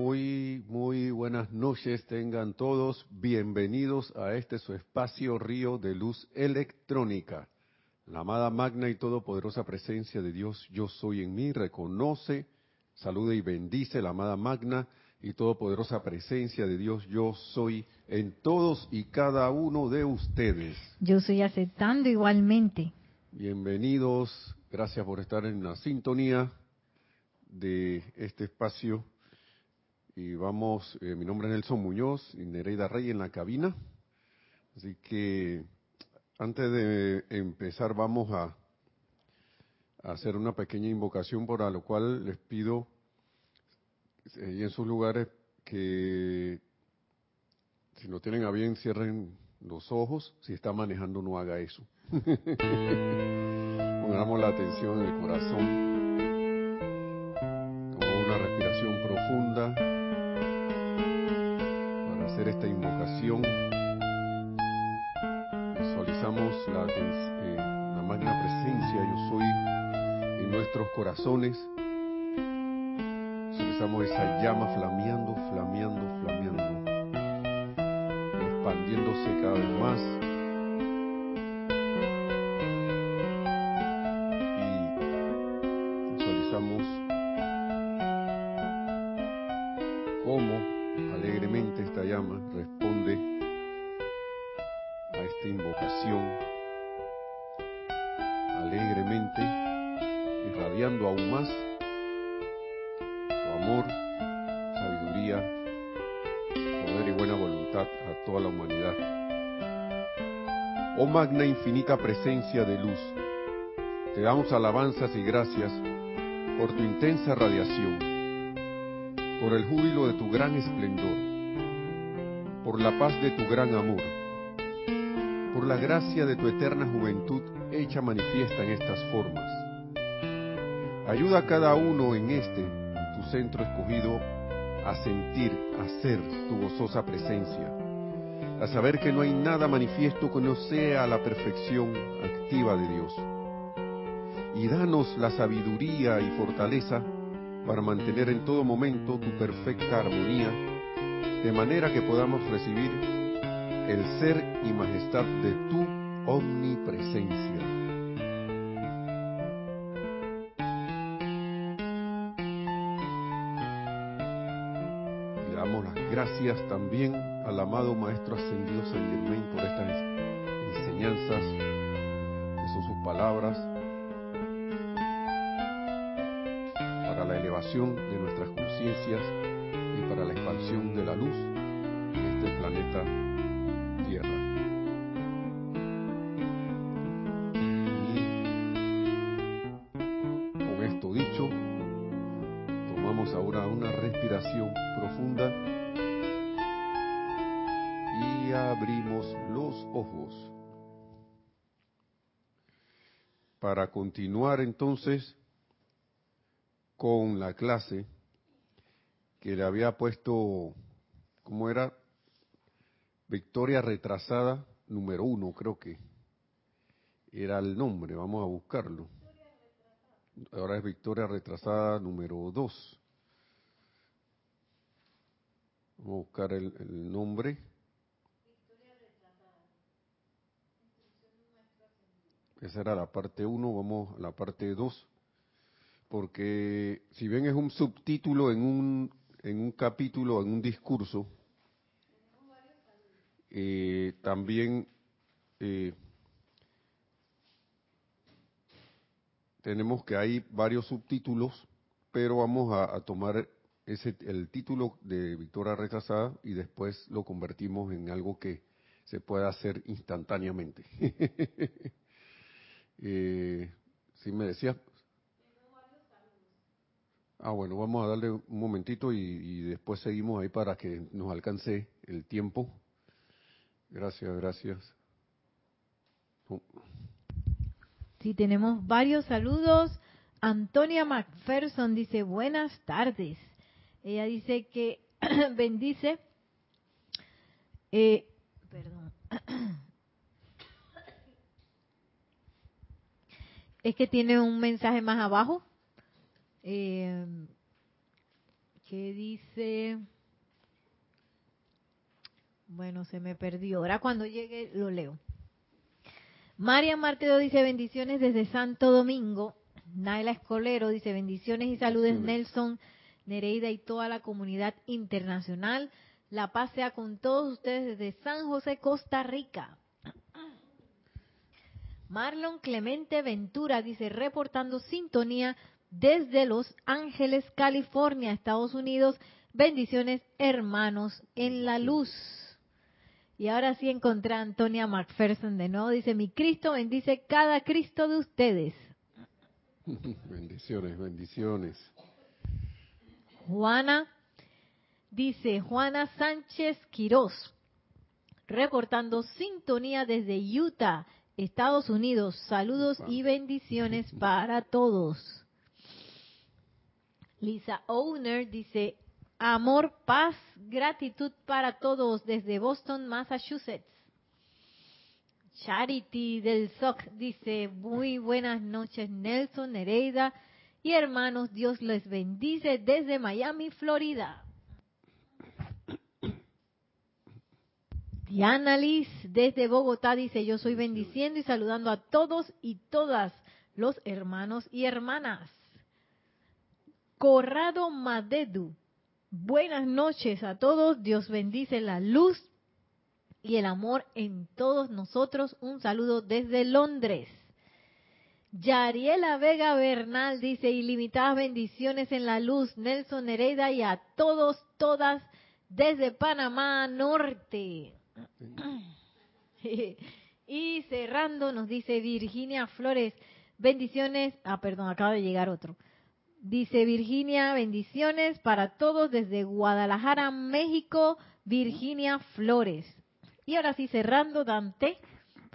Muy, muy buenas noches tengan todos. Bienvenidos a este su espacio Río de Luz Electrónica. La amada magna y todopoderosa presencia de Dios, yo soy en mí, reconoce, saluda y bendice la amada magna y todopoderosa presencia de Dios, yo soy en todos y cada uno de ustedes. Yo soy aceptando igualmente. Bienvenidos, gracias por estar en la sintonía de este espacio. Y vamos, eh, mi nombre es Nelson Muñoz y Nereida Rey en la cabina. Así que antes de empezar vamos a, a hacer una pequeña invocación por lo cual les pido eh, y en sus lugares que si no tienen a bien cierren los ojos, si está manejando no haga eso. Pongamos la atención en el corazón. Magna infinita presencia de luz, te damos alabanzas y gracias por tu intensa radiación, por el júbilo de tu gran esplendor, por la paz de tu gran amor, por la gracia de tu eterna juventud hecha manifiesta en estas formas. Ayuda a cada uno en este, tu centro escogido, a sentir, a ser tu gozosa presencia, a saber que no hay nada manifiesto que no sea la perfección activa de Dios. Y danos la sabiduría y fortaleza para mantener en todo momento tu perfecta armonía, de manera que podamos recibir el ser y majestad de tu omnipresencia. También al amado Maestro Ascendido San Germain por estas enseñanzas, que son sus palabras, para la elevación de nuestras conciencias y para la expansión de la luz en este planeta Para continuar entonces con la clase que le había puesto, ¿cómo era? Victoria retrasada número uno, creo que era el nombre, vamos a buscarlo. Ahora es Victoria retrasada número dos. Vamos a buscar el, el nombre. Esa era la parte 1, vamos a la parte 2. Porque si bien es un subtítulo en un, en un capítulo, en un discurso, eh, también eh, tenemos que hay varios subtítulos, pero vamos a, tomar ese, el título de Victoria Retrasada y después lo convertimos en algo que se pueda hacer instantáneamente. eh, si me decías... Ah, bueno, vamos a darle un momentito y, y después seguimos ahí para que nos alcance el tiempo. Gracias, gracias. Oh. Sí, tenemos varios saludos. Antonia McPherson dice buenas tardes. Ella dice que bendice. Eh, perdón. Es que tiene un mensaje más abajo eh, que dice, bueno, se me perdió, ahora cuando llegue lo leo. María Marteo dice bendiciones desde Santo Domingo. Naila Escolero dice bendiciones y saludos Nelson, Nereida y toda la comunidad internacional. La paz sea con todos ustedes desde San José, Costa Rica. Marlon Clemente Ventura dice reportando sintonía desde Los Ángeles, California, Estados Unidos. Bendiciones hermanos en la luz. Y ahora sí encontré a Antonia McPherson de nuevo. Dice, mi Cristo bendice cada Cristo de ustedes. bendiciones, bendiciones. Juana, dice Juana Sánchez Quirós, reportando sintonía desde Utah, Estados Unidos. Saludos y bendiciones para todos. Lisa Owner dice, Amor, paz, gratitud para todos desde Boston, Massachusetts. Charity del SOC dice, muy buenas noches Nelson, Nereida y hermanos, Dios les bendice desde Miami, Florida. Diana Liz desde Bogotá dice, yo soy bendiciendo y saludando a todos y todas los hermanos y hermanas. Corrado Madedu Buenas noches a todos. Dios bendice la luz y el amor en todos nosotros. Un saludo desde Londres. Yariela Vega Bernal dice ilimitadas bendiciones en la luz. Nelson Nereida y a todos, todas desde Panamá Norte. Y cerrando nos dice Virginia Flores. Bendiciones. Ah, perdón, acaba de llegar otro. Dice Virginia, bendiciones para todos desde Guadalajara, México, Virginia Flores. Y ahora sí, cerrando, Dante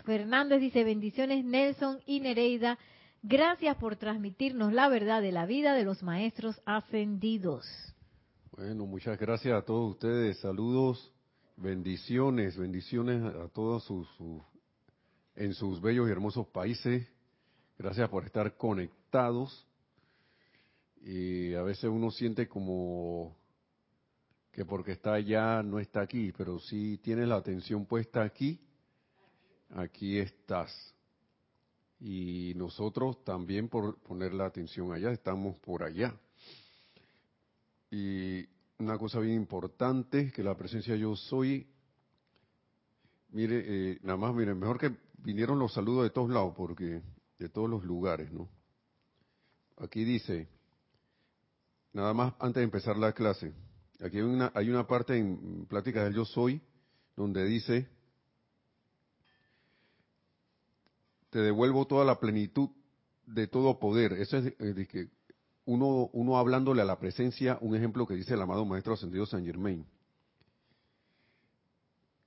Fernández dice bendiciones Nelson y Nereida. Gracias por transmitirnos la verdad de la vida de los maestros ascendidos. Bueno, muchas gracias a todos ustedes. Saludos, bendiciones, bendiciones a todos sus, en sus bellos y hermosos países. Gracias por estar conectados y a veces uno siente como que porque está allá no está aquí, pero si tienes la atención puesta aquí, aquí estás. Y nosotros también por poner la atención allá, estamos por allá. Y una cosa bien importante, que la presencia yo soy, mire, eh, nada más, miren, mejor que vinieron los saludos de todos lados, porque de todos los lugares, ¿no? Aquí dice, nada más antes de empezar la clase. Aquí hay una, hay una parte en Pláticas del Yo Soy donde dice, te devuelvo toda la plenitud de todo poder. Eso es eh, de, que uno, uno hablándole a la presencia, un ejemplo que dice el amado Maestro Ascendido San Germain.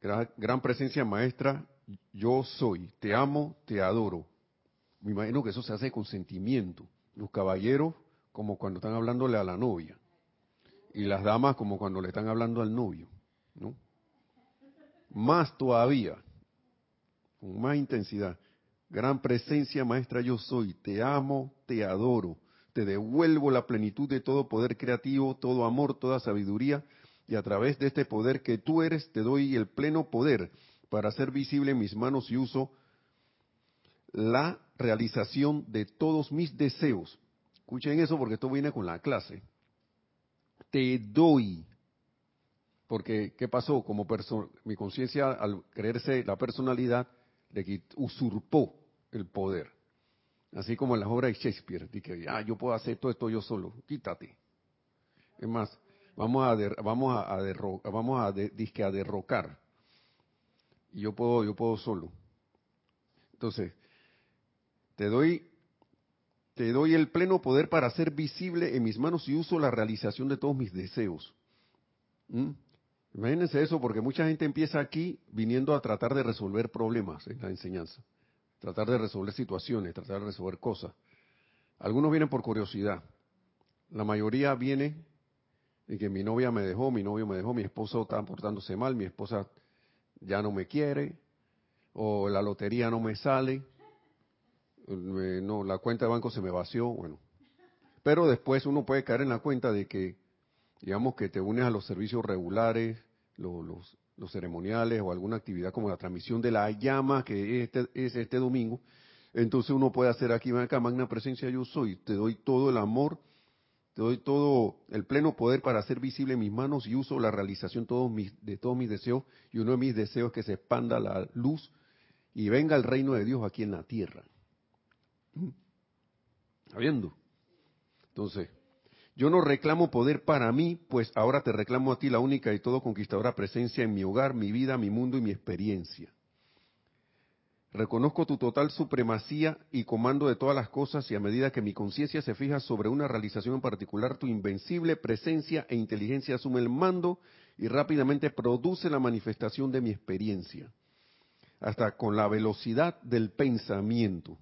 Gran, gran presencia maestra, yo soy, te amo, te adoro. Me imagino que eso se hace con sentimiento. Los caballeros como cuando están hablándole a la novia. Y las damas como cuando le están hablando al novio, ¿no? Más todavía, con más intensidad. Gran presencia, maestra, yo soy. Te amo, te adoro. Te devuelvo la plenitud de todo poder creativo, todo amor, toda sabiduría. Y a través de este poder que tú eres, te doy el pleno poder para hacer visible en mis manos y uso la realización de todos mis deseos Escuchen eso porque esto viene con la clase. Te doy. Porque, ¿qué pasó? Como mi conciencia, al creerse la personalidad, le usurpó el poder. Así como en las obras de Shakespeare. Dije, ah, yo puedo hacer todo esto yo solo. Quítate. Es más, vamos a, vamos a, vamos a, a derrocar. Y yo puedo, yo puedo solo. Entonces, te doy te doy el pleno poder para hacer visible en mis manos y uso la realización de todos mis deseos. ¿Mm? Imagínense eso, porque mucha gente empieza aquí viniendo a tratar de resolver problemas en la enseñanza, tratar de resolver situaciones, tratar de resolver cosas. Algunos vienen por curiosidad. La mayoría viene de que mi novia me dejó, mi novio me dejó, mi esposo está portándose mal, mi esposa ya no me quiere, o la lotería no me sale, no, la cuenta de banco se me vació, bueno. Pero después uno puede caer en la cuenta de que digamos que te unes a los servicios regulares, los, los, ceremoniales o alguna actividad como la transmisión de la llama que es este, es este domingo, entonces uno puede hacer aquí, acá, magna presencia yo soy, te doy todo el amor, te doy todo el pleno poder para hacer visible mis manos y uso la realización todos mis, de todos mis deseos y uno de mis deseos es que se expanda la luz y venga el reino de Dios aquí en la tierra. ¿Está viendo? Entonces, yo no reclamo poder para mí, pues ahora te reclamo a ti la única y todo conquistadora presencia en mi hogar, mi vida, mi mundo y mi experiencia. Reconozco tu total supremacía y comando de todas las cosas y a medida que mi conciencia se fija sobre una realización en particular, tu invencible presencia e inteligencia asume el mando y rápidamente produce la manifestación de mi experiencia, hasta con la velocidad del pensamiento.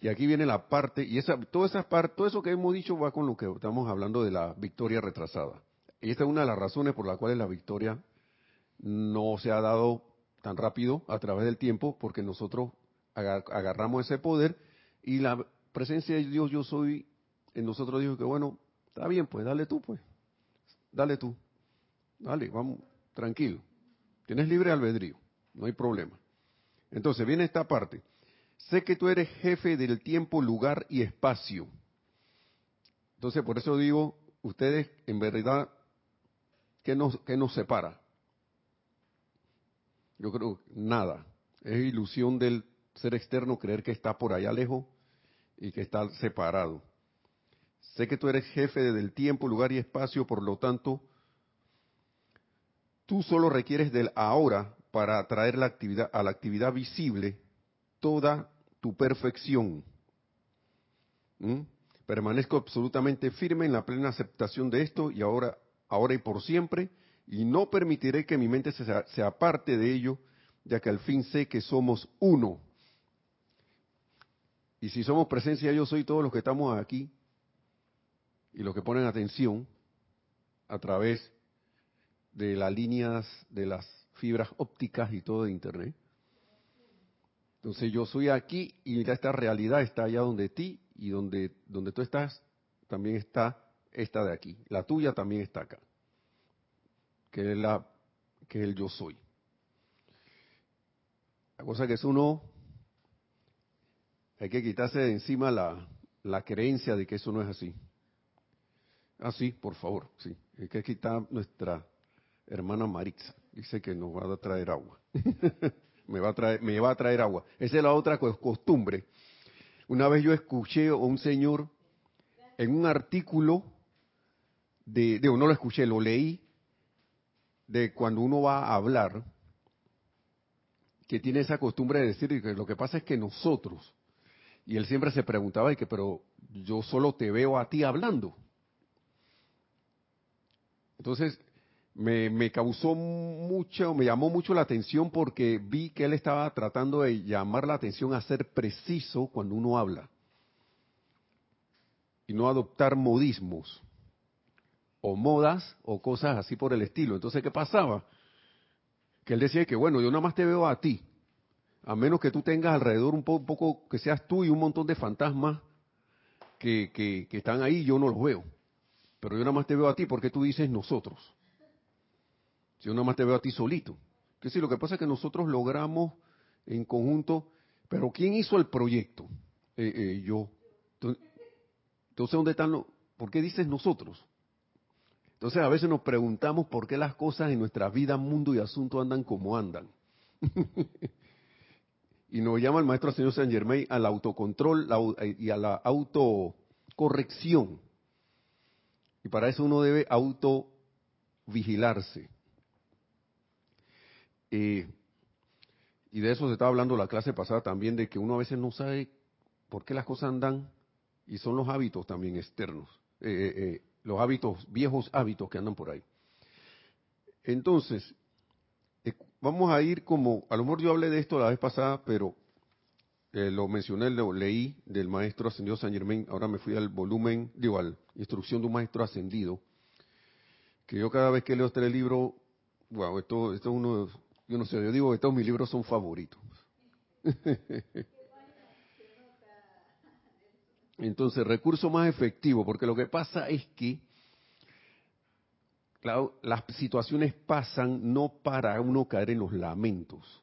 Y aquí viene la parte, y esa, toda esa parte, todo eso que hemos dicho va con lo que estamos hablando de la victoria retrasada. Y esta es una de las razones por las cuales la victoria no se ha dado tan rápido a través del tiempo, porque nosotros agarramos ese poder y la presencia de Dios, yo soy, en nosotros dijo que bueno, está bien, pues dale tú, pues, dale tú, dale, vamos, tranquilo, tienes libre albedrío, no hay problema. Entonces viene esta parte. Sé que tú eres jefe del tiempo, lugar y espacio. Entonces, por eso digo, ustedes, en verdad, ¿qué nos, qué nos separa? Yo creo nada. Es ilusión del ser externo creer que está por allá lejos y que está separado. Sé que tú eres jefe del tiempo, lugar y espacio, por lo tanto, tú solo requieres del ahora para atraer la actividad, a la actividad visible toda perfección. ¿Mm? Permanezco absolutamente firme en la plena aceptación de esto y ahora, ahora y por siempre, y no permitiré que mi mente se, se aparte de ello, ya que al fin sé que somos uno. Y si somos presencia, yo soy todos los que estamos aquí y los que ponen atención a través de las líneas de las fibras ópticas y todo de Internet. Entonces yo soy aquí y mira esta realidad está allá donde ti y donde, donde tú estás también está esta de aquí. La tuya también está acá. Que es, la, que el yo soy. La cosa que es uno, hay que quitarse de encima la, creencia de que eso no es así. Ah, sí, por favor, sí. Hay que quitar nuestra hermana Maritza. Dice que nos va a traer agua. me va a traer, me va a traer agua. Esa es la otra costumbre. Una vez yo escuché a un señor en un artículo de, de no lo escuché, lo leí, de cuando uno va a hablar, que tiene esa costumbre de decir que lo que pasa es que nosotros, y él siempre se preguntaba, y que, pero yo solo te veo a ti hablando. Entonces, me, causó mucho, me llamó mucho la atención porque vi que él estaba tratando de llamar la atención a ser preciso cuando uno habla y no adoptar modismos o modas o cosas así por el estilo. Entonces, ¿qué pasaba? Que él decía que, bueno, yo nada más te veo a ti, a menos que tú tengas alrededor un poco, un poco que seas tú y un montón de fantasmas que, que, que están ahí, yo no los veo. Pero yo nada más te veo a ti porque tú dices nosotros. Yo nada más te veo a ti solito. Que sí, lo que pasa es que nosotros logramos en conjunto, pero ¿quién hizo el proyecto? Eh, eh, yo. Entonces, ¿dónde están los...? ¿Por qué dices nosotros? Entonces, a veces nos preguntamos por qué las cosas en nuestra vida, mundo y asunto andan como andan. y nos llama el maestro señor Saint Germain al autocontrol y a la autocorrección. Y para eso uno debe autovigilarse. Eh, y de eso se estaba hablando la clase pasada también, de que uno a veces no sabe por qué las cosas andan, y son los hábitos también externos, eh, eh, los hábitos, viejos hábitos que andan por ahí. Entonces, vamos a ir como, a lo mejor yo hablé de esto la vez pasada, pero lo mencioné, lo leí del maestro ascendido San Germain, ahora me fui al volumen, digo, a la instrucción de un maestro ascendido, que yo cada vez que leo este libro, wow, esto, esto es uno de yo no sé, yo digo que todos mis libros son favoritos. Entonces, recurso más efectivo, porque lo que pasa es que las situaciones pasan no para uno caer en los lamentos,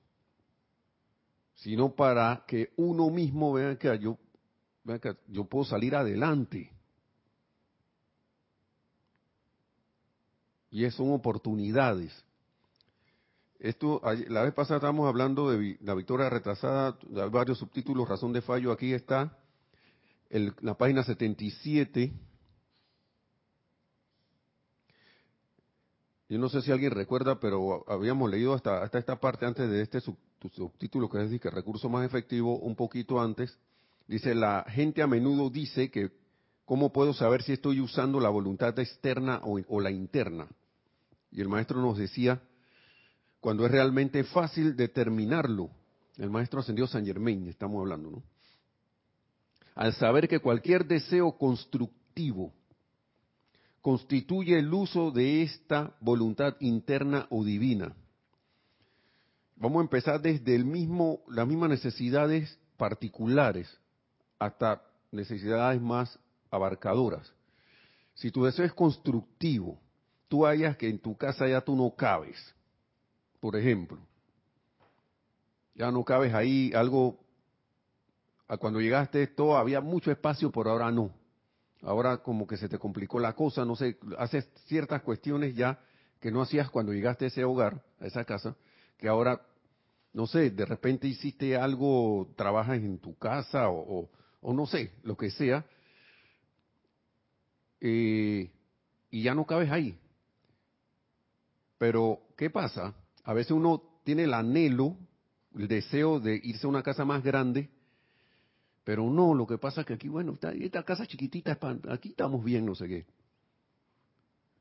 sino para que uno mismo vea que yo, vea que yo puedo salir adelante. Y son oportunidades. Esto, la vez pasada estábamos hablando de la victoria retrasada, hay varios subtítulos, razón de fallo, aquí está la página 77 Yo no sé si alguien recuerda, pero habíamos leído hasta, hasta esta parte antes de este subtítulo que es decir, que recurso más efectivo, un poquito antes. Dice, la gente a menudo dice que, ¿cómo puedo saber si estoy usando la voluntad externa o la interna? Y el maestro nos decía, cuando es realmente fácil determinarlo. El maestro ascendió San Germain, estamos hablando, ¿no? Al saber que cualquier deseo constructivo constituye el uso de esta voluntad interna o divina. Vamos a empezar desde el mismo, las mismas necesidades particulares hasta necesidades más abarcadoras. Si tu deseo es constructivo, tú hayas que en tu casa ya tú no cabes, por ejemplo, ya no cabes ahí, algo, cuando llegaste todo había mucho espacio, por ahora no ahora como que se te complicó la cosa, no sé, haces ciertas cuestiones ya que no hacías cuando llegaste a ese hogar, a esa casa, que ahora, no sé, de repente hiciste algo, trabajas en tu casa o, no sé, lo que sea, eh, y ya no cabes ahí. Pero, ¿qué pasa? A veces uno tiene el anhelo, el deseo de irse a una casa más grande, pero no, lo que pasa es que aquí, bueno, esta casa chiquitita, aquí estamos bien, no sé qué.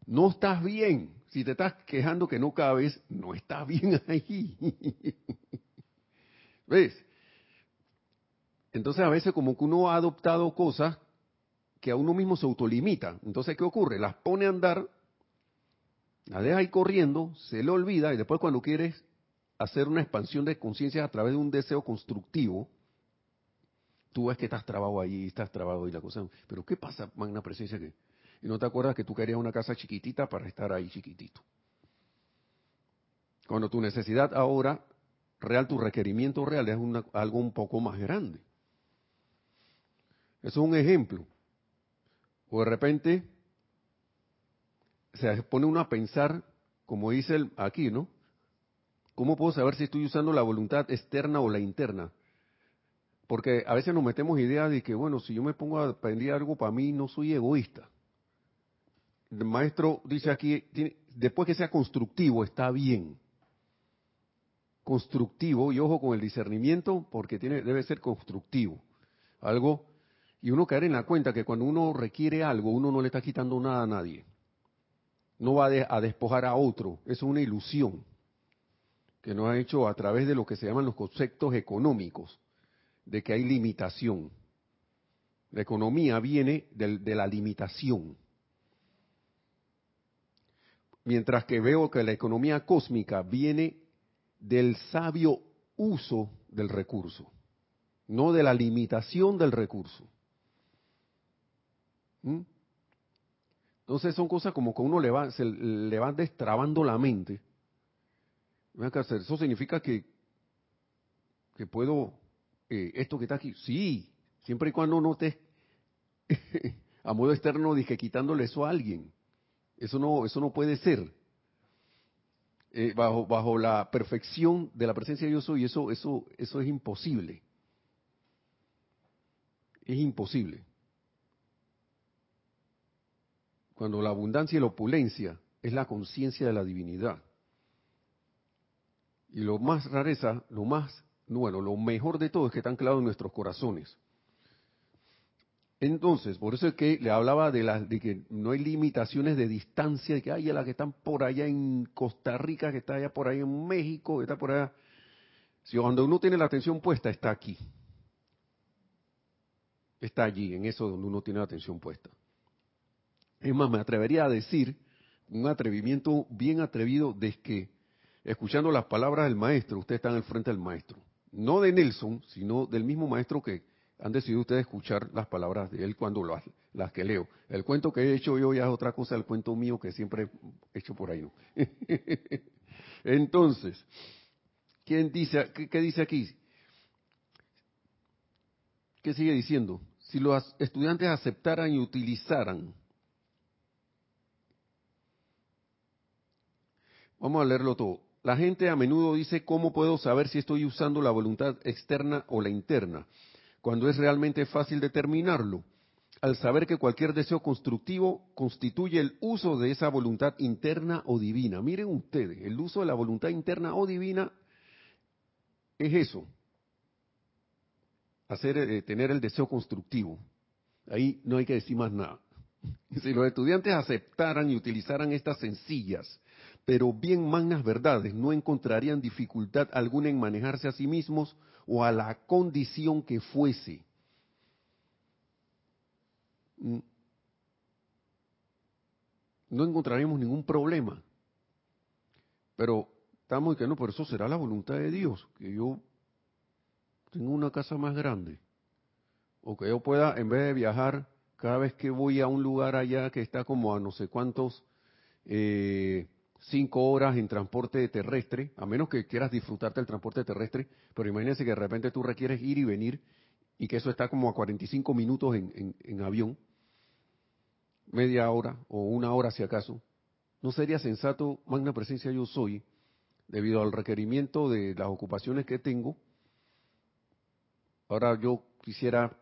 No estás bien. Si te estás quejando que no cabes, no estás bien ahí. ¿Ves? Entonces a veces como que uno ha adoptado cosas que a uno mismo se autolimita. Entonces, ¿qué ocurre? Las pone a andar, las deja ahí corriendo, se le olvida y después cuando quieres hacer una expansión de conciencia a través de un deseo constructivo, tú ves que estás trabado ahí, estás trabado y la cosa. Pero ¿qué pasa, magna presencia? que Y no te acuerdas que tú querías una casa chiquitita para estar ahí chiquitito. Cuando tu necesidad ahora, real, tu requerimiento real es algo un poco más grande. Eso es un ejemplo. O de repente se pone uno a pensar, como dice el, aquí, ¿no? ¿Cómo puedo saber si estoy usando la voluntad externa o la interna? Porque a veces nos metemos ideas de que, bueno, si yo me pongo a aprender algo para mí, no soy egoísta. El maestro dice aquí, después que sea constructivo, está bien. Constructivo, y ojo con el discernimiento, porque tiene, debe ser constructivo. Algo, y uno caer en la cuenta que cuando uno requiere algo, uno no le está quitando nada a nadie. No va a despojar a otro, es una ilusión que nos ha hecho a través de lo que se llaman los conceptos económicos de que hay limitación. La economía viene de, la limitación. Mientras que veo que la economía cósmica viene del sabio uso del recurso, no de la limitación del recurso. ¿Mm? Entonces son cosas como que uno le va, se le va destrabando la mente. Eso significa que, que puedo eh, esto que está aquí, sí, siempre y cuando no te, a modo externo, dije quitándole eso a alguien. Eso no, eso no puede ser. Eh, bajo, bajo la perfección de la presencia de Dios soy, eso, eso, eso es imposible. Es imposible. Cuando la abundancia y la opulencia es la conciencia de la divinidad. Y lo más rareza, lo más bueno, lo mejor de todo es que está anclado en nuestros corazones. Entonces, por eso es que le hablaba de, la, de que no hay limitaciones de distancia, de que hay las que están por allá en Costa Rica, que está allá por ahí en México, que está por allá. Si cuando uno tiene la atención puesta, está aquí. Está allí, en eso donde uno tiene la atención puesta. Es más, me atrevería a decir, un atrevimiento bien atrevido, de que, escuchando las palabras del maestro, usted está en el frente del maestro no de Nelson, sino del mismo maestro que han decidido ustedes escuchar las palabras de él cuando las que leo. El cuento que he hecho yo ya es otra cosa, el cuento mío que siempre he hecho por ahí. ¿no? Entonces, ¿quién dice, qué, dice aquí? ¿Qué sigue diciendo? Si los estudiantes aceptaran y utilizaran, vamos a leerlo todo. La gente a menudo dice, ¿cómo puedo saber si estoy usando la voluntad externa o la interna? Cuando es realmente fácil determinarlo al saber que cualquier deseo constructivo constituye el uso de esa voluntad interna o divina. Miren ustedes, el uso de la voluntad interna o divina es eso, hacer, eh, tener el deseo constructivo. Ahí no hay que decir más nada. Si los estudiantes aceptaran y utilizaran estas sencillas, pero bien magnas verdades, no encontrarían dificultad alguna en manejarse a sí mismos o a la condición que fuese Mm. no encontraremos ningún problema. Pero estamos que no, por eso será la voluntad de Dios, que yo tenga una casa más grande. O que yo pueda, en vez de viajar, cada vez que voy a un lugar allá que está como a no sé cuántos, eh, cinco horas en transporte terrestre, a menos que quieras disfrutarte del transporte terrestre, pero imagínense que de repente tú requieres ir y venir y que eso está como a 45 minutos en avión media hora o una hora si acaso, ¿no sería sensato, magna presencia yo soy, debido al requerimiento de las ocupaciones que tengo? Ahora yo quisiera,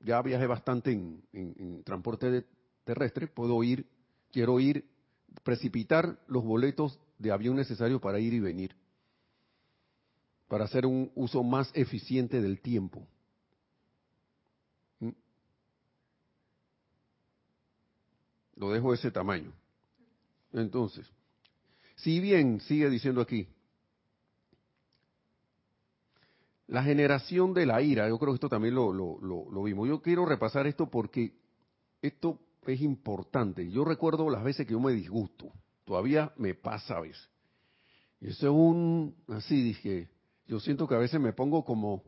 ya viajé bastante en, transporte terrestre, puedo ir, quiero ir, precipitar los boletos de avión necesarios para ir y venir, para hacer un uso más eficiente del tiempo. Lo dejo de ese tamaño. Entonces, si bien sigue diciendo aquí, la generación de la ira, yo creo que esto también lo, lo, vimos. Yo quiero repasar esto porque esto es importante. Yo recuerdo las veces que yo me disgusto. Todavía me pasa a veces. Y eso es un, así dije, yo siento que a veces me pongo como,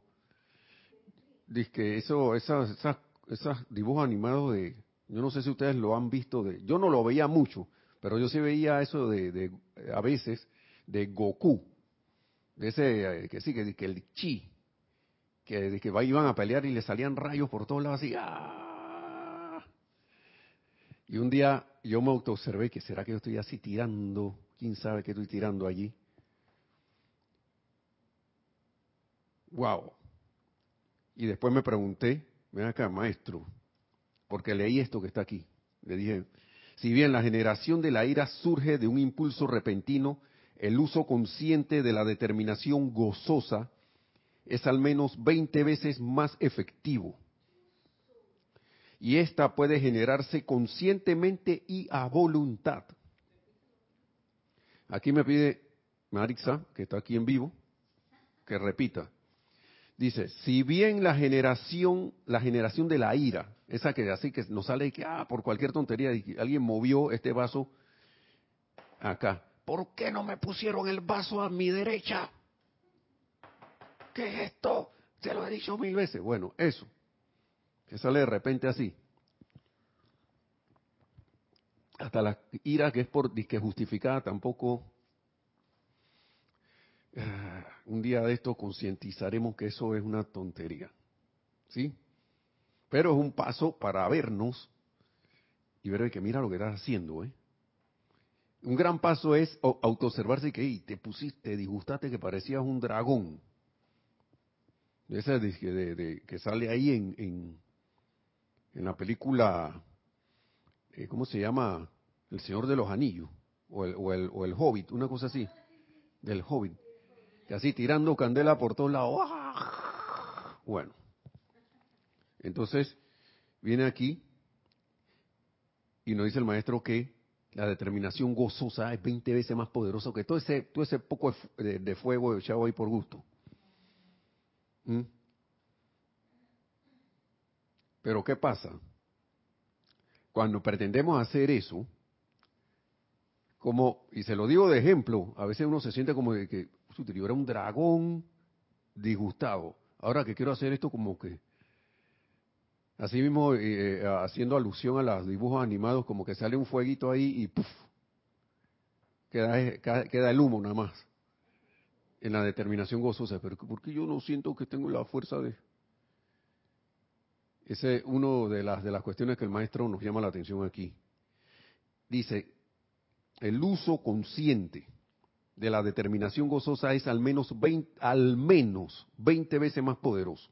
dije, eso, esas, esas, esos dibujos animados de, yo no sé si ustedes lo han visto. De, yo no lo veía mucho, pero yo sí veía eso de, a veces de Goku, de ese eh, que sí que, que el chi, que, que iban a pelear y le salían rayos por todos lados así. ¡ah! Y un día yo me autoobservé que será que yo estoy así tirando, quién sabe qué estoy tirando allí. Wow. Y después me pregunté, ven acá, maestro, porque leí esto que está aquí. Le dije, si bien la generación de la ira surge de un impulso repentino, el uso consciente de la determinación gozosa es al menos 20 veces más efectivo. Y esta puede generarse conscientemente y a voluntad. Aquí me pide Marixa, que está aquí en vivo, que repita. Dice, si bien la generación, la generación de la ira, esa que así que nos sale que ah, por cualquier tontería alguien movió este vaso acá. ¿Por qué no me pusieron el vaso a mi derecha? ¿Qué es esto? Se lo he dicho mil veces. Bueno, eso. Que sale de repente así. Hasta la ira que es por que justificada tampoco Ah, un día de esto concientizaremos que eso es una tontería. ¿Sí? Pero es un paso para vernos y ver que mira lo que estás haciendo, ¿eh? Un gran paso es autoobservarse que te pusiste, te disgustaste que parecías un dragón. Ese de, que sale ahí en, en la película, eh, ¿cómo se llama? El Señor de los Anillos, o el, o el, o el Hobbit, una cosa así, del Hobbit y así tirando candela por todos lados. ¡Ah! Bueno, entonces viene aquí y nos dice el maestro que la determinación gozosa es 20 veces más poderosa que todo ese, todo ese poco de, fuego echado ahí por gusto. ¿Mm? Pero ¿qué pasa? Cuando pretendemos hacer eso, como, y se lo digo de ejemplo, a veces uno se siente como de que yo era un dragón disgustado. Ahora que quiero hacer esto como que Así mismo, eh, eh, haciendo alusión a los dibujos animados, como que sale un fueguito ahí y ¡puf! Queda, queda el humo nada más en la determinación gozosa. Pero ¿por qué yo no siento que tengo la fuerza de...? Ese es uno de las, de las cuestiones que el maestro nos llama la atención aquí. Dice, el uso consciente de la determinación gozosa es al menos 20, al menos 20 veces más poderoso.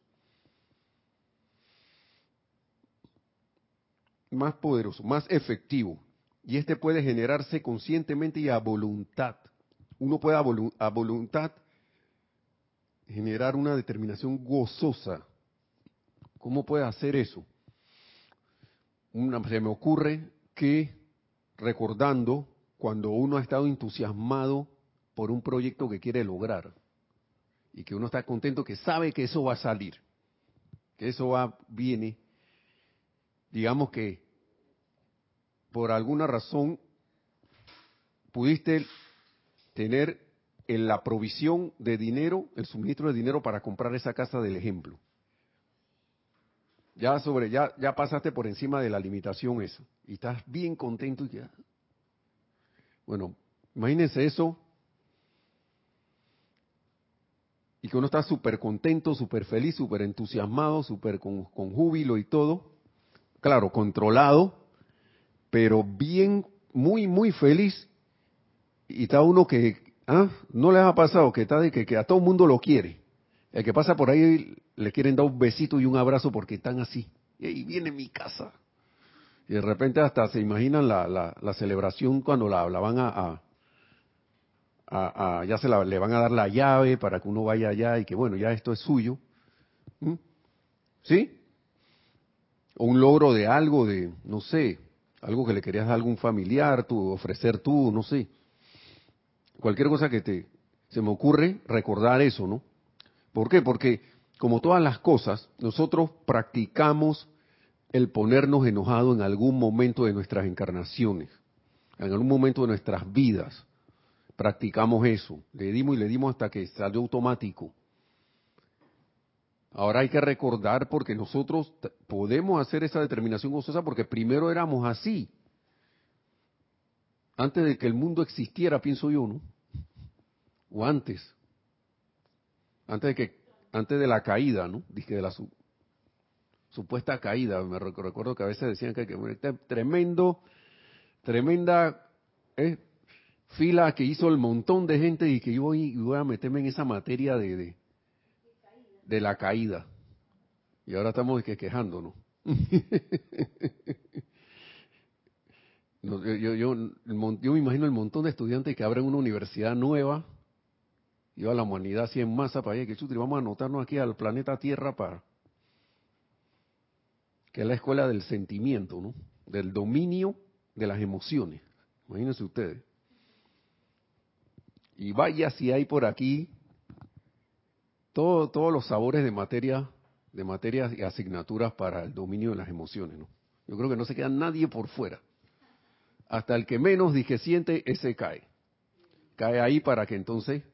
Más poderoso, más efectivo. Y este puede generarse conscientemente y a voluntad. Uno puede a, voluntad generar una determinación gozosa. ¿Cómo puede hacer eso? se me ocurre que recordando cuando uno ha estado entusiasmado por un proyecto que quiere lograr y que uno está contento que sabe que eso va a salir, que eso va viene, digamos que por alguna razón pudiste tener en la provisión de dinero, el suministro de dinero para comprar esa casa del ejemplo. Ya sobre, ya, ya pasaste por encima de la limitación eso. Y estás bien contento y ya. Bueno, imagínense eso. Y que uno está súper contento, súper feliz, súper entusiasmado, súper con, con júbilo y todo. Claro, controlado, pero bien, muy, muy feliz. Y está uno que ¿Ah? ¿No les ha pasado que, está de que, a todo el mundo lo quiere? El que pasa por ahí le quieren dar un besito y un abrazo porque están así. Y ahí viene mi casa. Y de repente hasta se imaginan la, la, celebración cuando la, van a, a, ya se la, le van a dar la llave para que uno vaya allá y que bueno, ya esto es suyo. ¿Mm? ¿Sí? O un logro de algo, de, no sé, algo que le querías a algún familiar, tú, ofrecer tú, no sé cualquier cosa que te se me ocurre recordar eso, ¿no? ¿Por qué? Porque como todas las cosas, nosotros practicamos el ponernos enojados en algún momento de nuestras encarnaciones, en algún momento de nuestras vidas. Practicamos eso, le dimos y le dimos hasta que salió automático. Ahora hay que recordar porque nosotros podemos hacer esa determinación gozosa porque primero éramos así. Antes de que el mundo existiera, pienso yo, ¿no? o antes, antes de que, antes de la caída, ¿no? Dije de la supuesta caída. Me recuerdo que a veces decían que, que este tremendo, tremenda eh, fila que hizo el montón de gente y que yo voy, a meterme en esa materia de, de, la caída. Y ahora estamos que quejándonos. yo, me imagino el montón de estudiantes que abren una universidad nueva y a la humanidad así en masa para allá, que chutri, vamos a anotarnos aquí al planeta Tierra para que es la escuela del sentimiento, ¿no? Del dominio de las emociones. Imagínense ustedes. Y vaya si hay por aquí todo, todos los sabores de materia, de materias y asignaturas para el dominio de las emociones, ¿no? Yo creo que no se queda nadie por fuera. Hasta el que menos dije siente, ese cae. Cae ahí para que entonces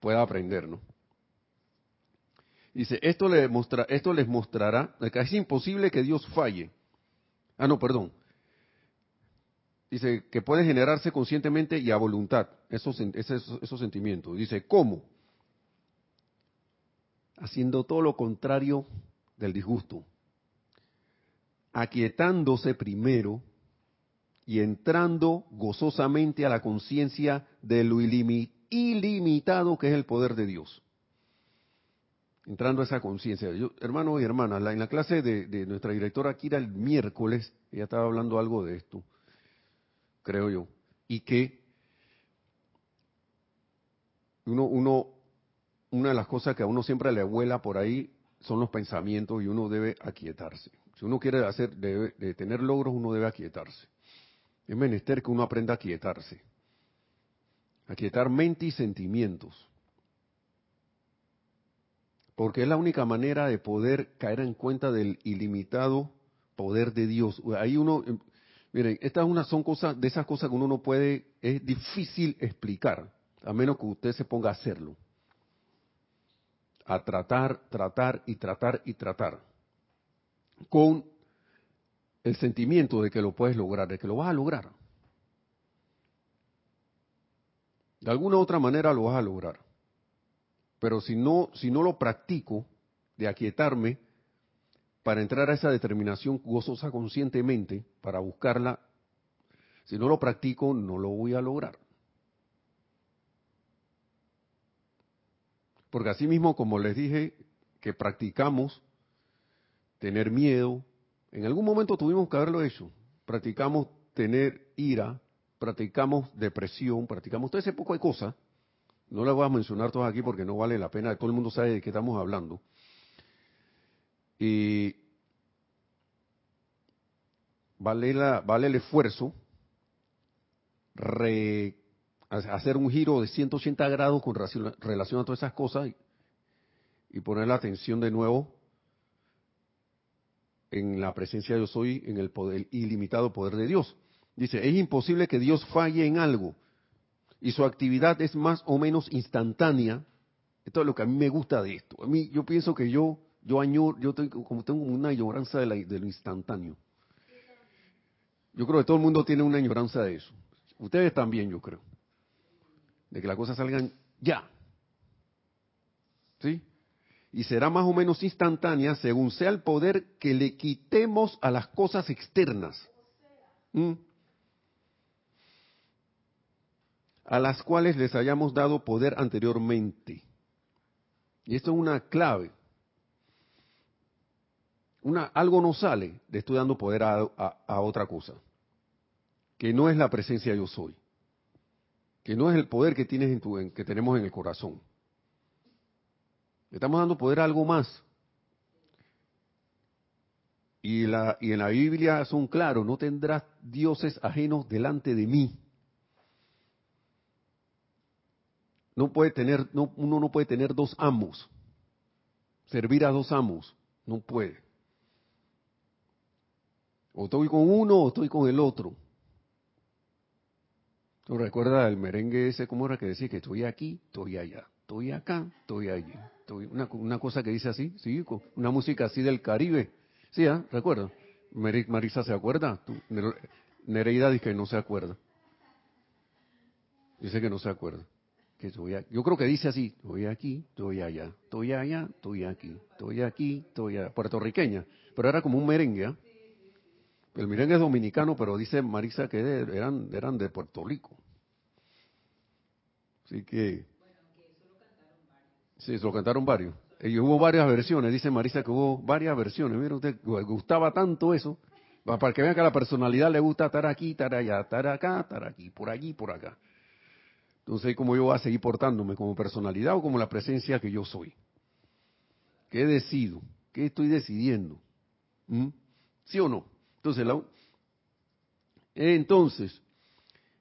pueda aprender, ¿no? Dice, esto, esto les mostrará que es imposible que Dios falle. Ah, no, perdón. Dice que puede generarse conscientemente y a voluntad esos, esos sentimientos. Dice, ¿cómo? Haciendo todo lo contrario del disgusto. Aquietándose primero y entrando gozosamente a la conciencia de lo ilimitado ilimitado que es el poder de Dios. Entrando a esa conciencia. Hermanos y hermanas, en la clase de, nuestra directora Kira el miércoles, ella estaba hablando algo de esto, creo yo, y que uno, uno, una de las cosas que a uno siempre le vuela por ahí son los pensamientos y uno debe aquietarse. Si uno quiere hacer, de tener logros, uno debe aquietarse. Es menester que uno aprenda a aquietarse aquietar mente y sentimientos. Porque es la única manera de poder caer en cuenta del ilimitado poder de Dios. Ahí uno, em, miren, estas son cosas, de esas cosas que uno no puede, es difícil explicar, a menos que usted se ponga a hacerlo. A tratar, tratar y tratar y tratar. con el sentimiento de que lo puedes lograr, de que lo vas a lograr. De alguna otra manera lo vas a lograr. Pero si no, si no lo practico, de aquietarme, para entrar a esa determinación gozosa conscientemente, para buscarla, si no lo practico, no lo voy a lograr. Porque así mismo, como les dije, que practicamos tener miedo, en algún momento tuvimos que haberlo hecho. Practicamos tener ira, practicamos depresión, practicamos todo ese poco de cosas. No las voy a mencionar todas aquí porque no vale la pena, todo el mundo sabe de qué estamos hablando. Y vale, la, vale el esfuerzo hacer un giro de 180 grados con relación a todas esas cosas y, poner la atención de nuevo en la presencia de yo soy, en el poder, ilimitado poder de Dios. Dice, es imposible que Dios falle en algo y su actividad es más o menos instantánea. Esto es lo que a mí me gusta de esto. A mí, yo pienso que yo, yo añoro, yo tengo, como tengo una añoranza de, lo instantáneo. Yo creo que todo el mundo tiene una añoranza de eso. Ustedes también, yo creo. De que las cosas salgan ya. ¿Sí? y será más o menos instantánea según sea el poder que le quitemos a las cosas externas. ¿Mm? A las cuales les hayamos dado poder anteriormente. Y esto es una clave. Una, algo no sale de estoy dando poder a, a otra cosa, que no es la presencia yo soy, que no es el poder que tienes en tu, en, que tenemos en el corazón. Le estamos dando poder a algo más. Y, la, y en la Biblia son claros, no tendrás dioses ajenos delante de mí. No puede tener, no, uno no puede tener dos amos. Servir a dos amos. No puede. O estoy con uno o estoy con el otro. ¿Tú recuerdas el merengue ese? ¿Cómo era que decía que estoy aquí, estoy allá? Estoy acá, estoy allí una, cosa que dice así, sí, una música así del Caribe. Sí, ¿eh? Marisa se acuerda, Nereida dice que no se acuerda. Dice que no se acuerda. Que yo creo que dice así, estoy aquí, estoy allá, estoy allá, estoy aquí, estoy aquí, estoy allá. Puertorriqueña, pero era como un merengue. ¿eh? El merengue es dominicano, pero dice Marisa que eran, eran de Puerto Rico. Así que Sí, se lo cantaron varios. Y hubo varias versiones, dice Marisa que hubo varias versiones. Mira, usted gustaba tanto eso, para que vean que a la personalidad le gusta estar aquí, estar allá, estar acá, estar aquí, por allí, por acá. Entonces, ¿cómo yo voy a seguir portándome? ¿Como personalidad o como la presencia que yo soy? ¿Qué decido? ¿Qué estoy decidiendo? ¿Mm? ¿Sí o no? Entonces, entonces,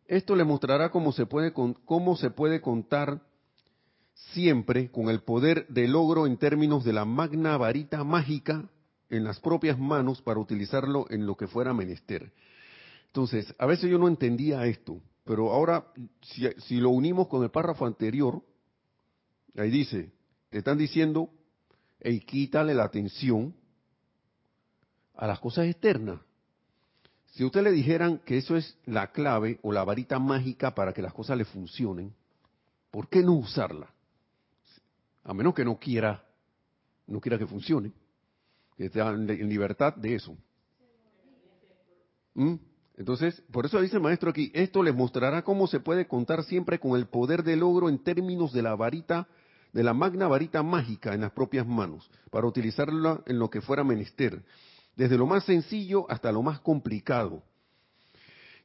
esto le mostrará cómo se puede, cómo se puede contar siempre con el poder de logro en términos de la magna varita mágica en las propias manos para utilizarlo en lo que fuera menester. Entonces, a veces yo no entendía esto, pero ahora, si, lo unimos con el párrafo anterior, ahí dice, te están diciendo, y quítale la atención a las cosas externas. Si usted le dijeran que eso es la clave o la varita mágica para que las cosas le funcionen, ¿por qué no usarla? a menos que no quiera, no quiera que funcione, que esté en libertad de eso. ¿Mm? Entonces, por eso dice el maestro aquí, esto les mostrará cómo se puede contar siempre con el poder de logro en términos de la varita, de la magna varita mágica en las propias manos, para utilizarla en lo que fuera menester, desde lo más sencillo hasta lo más complicado.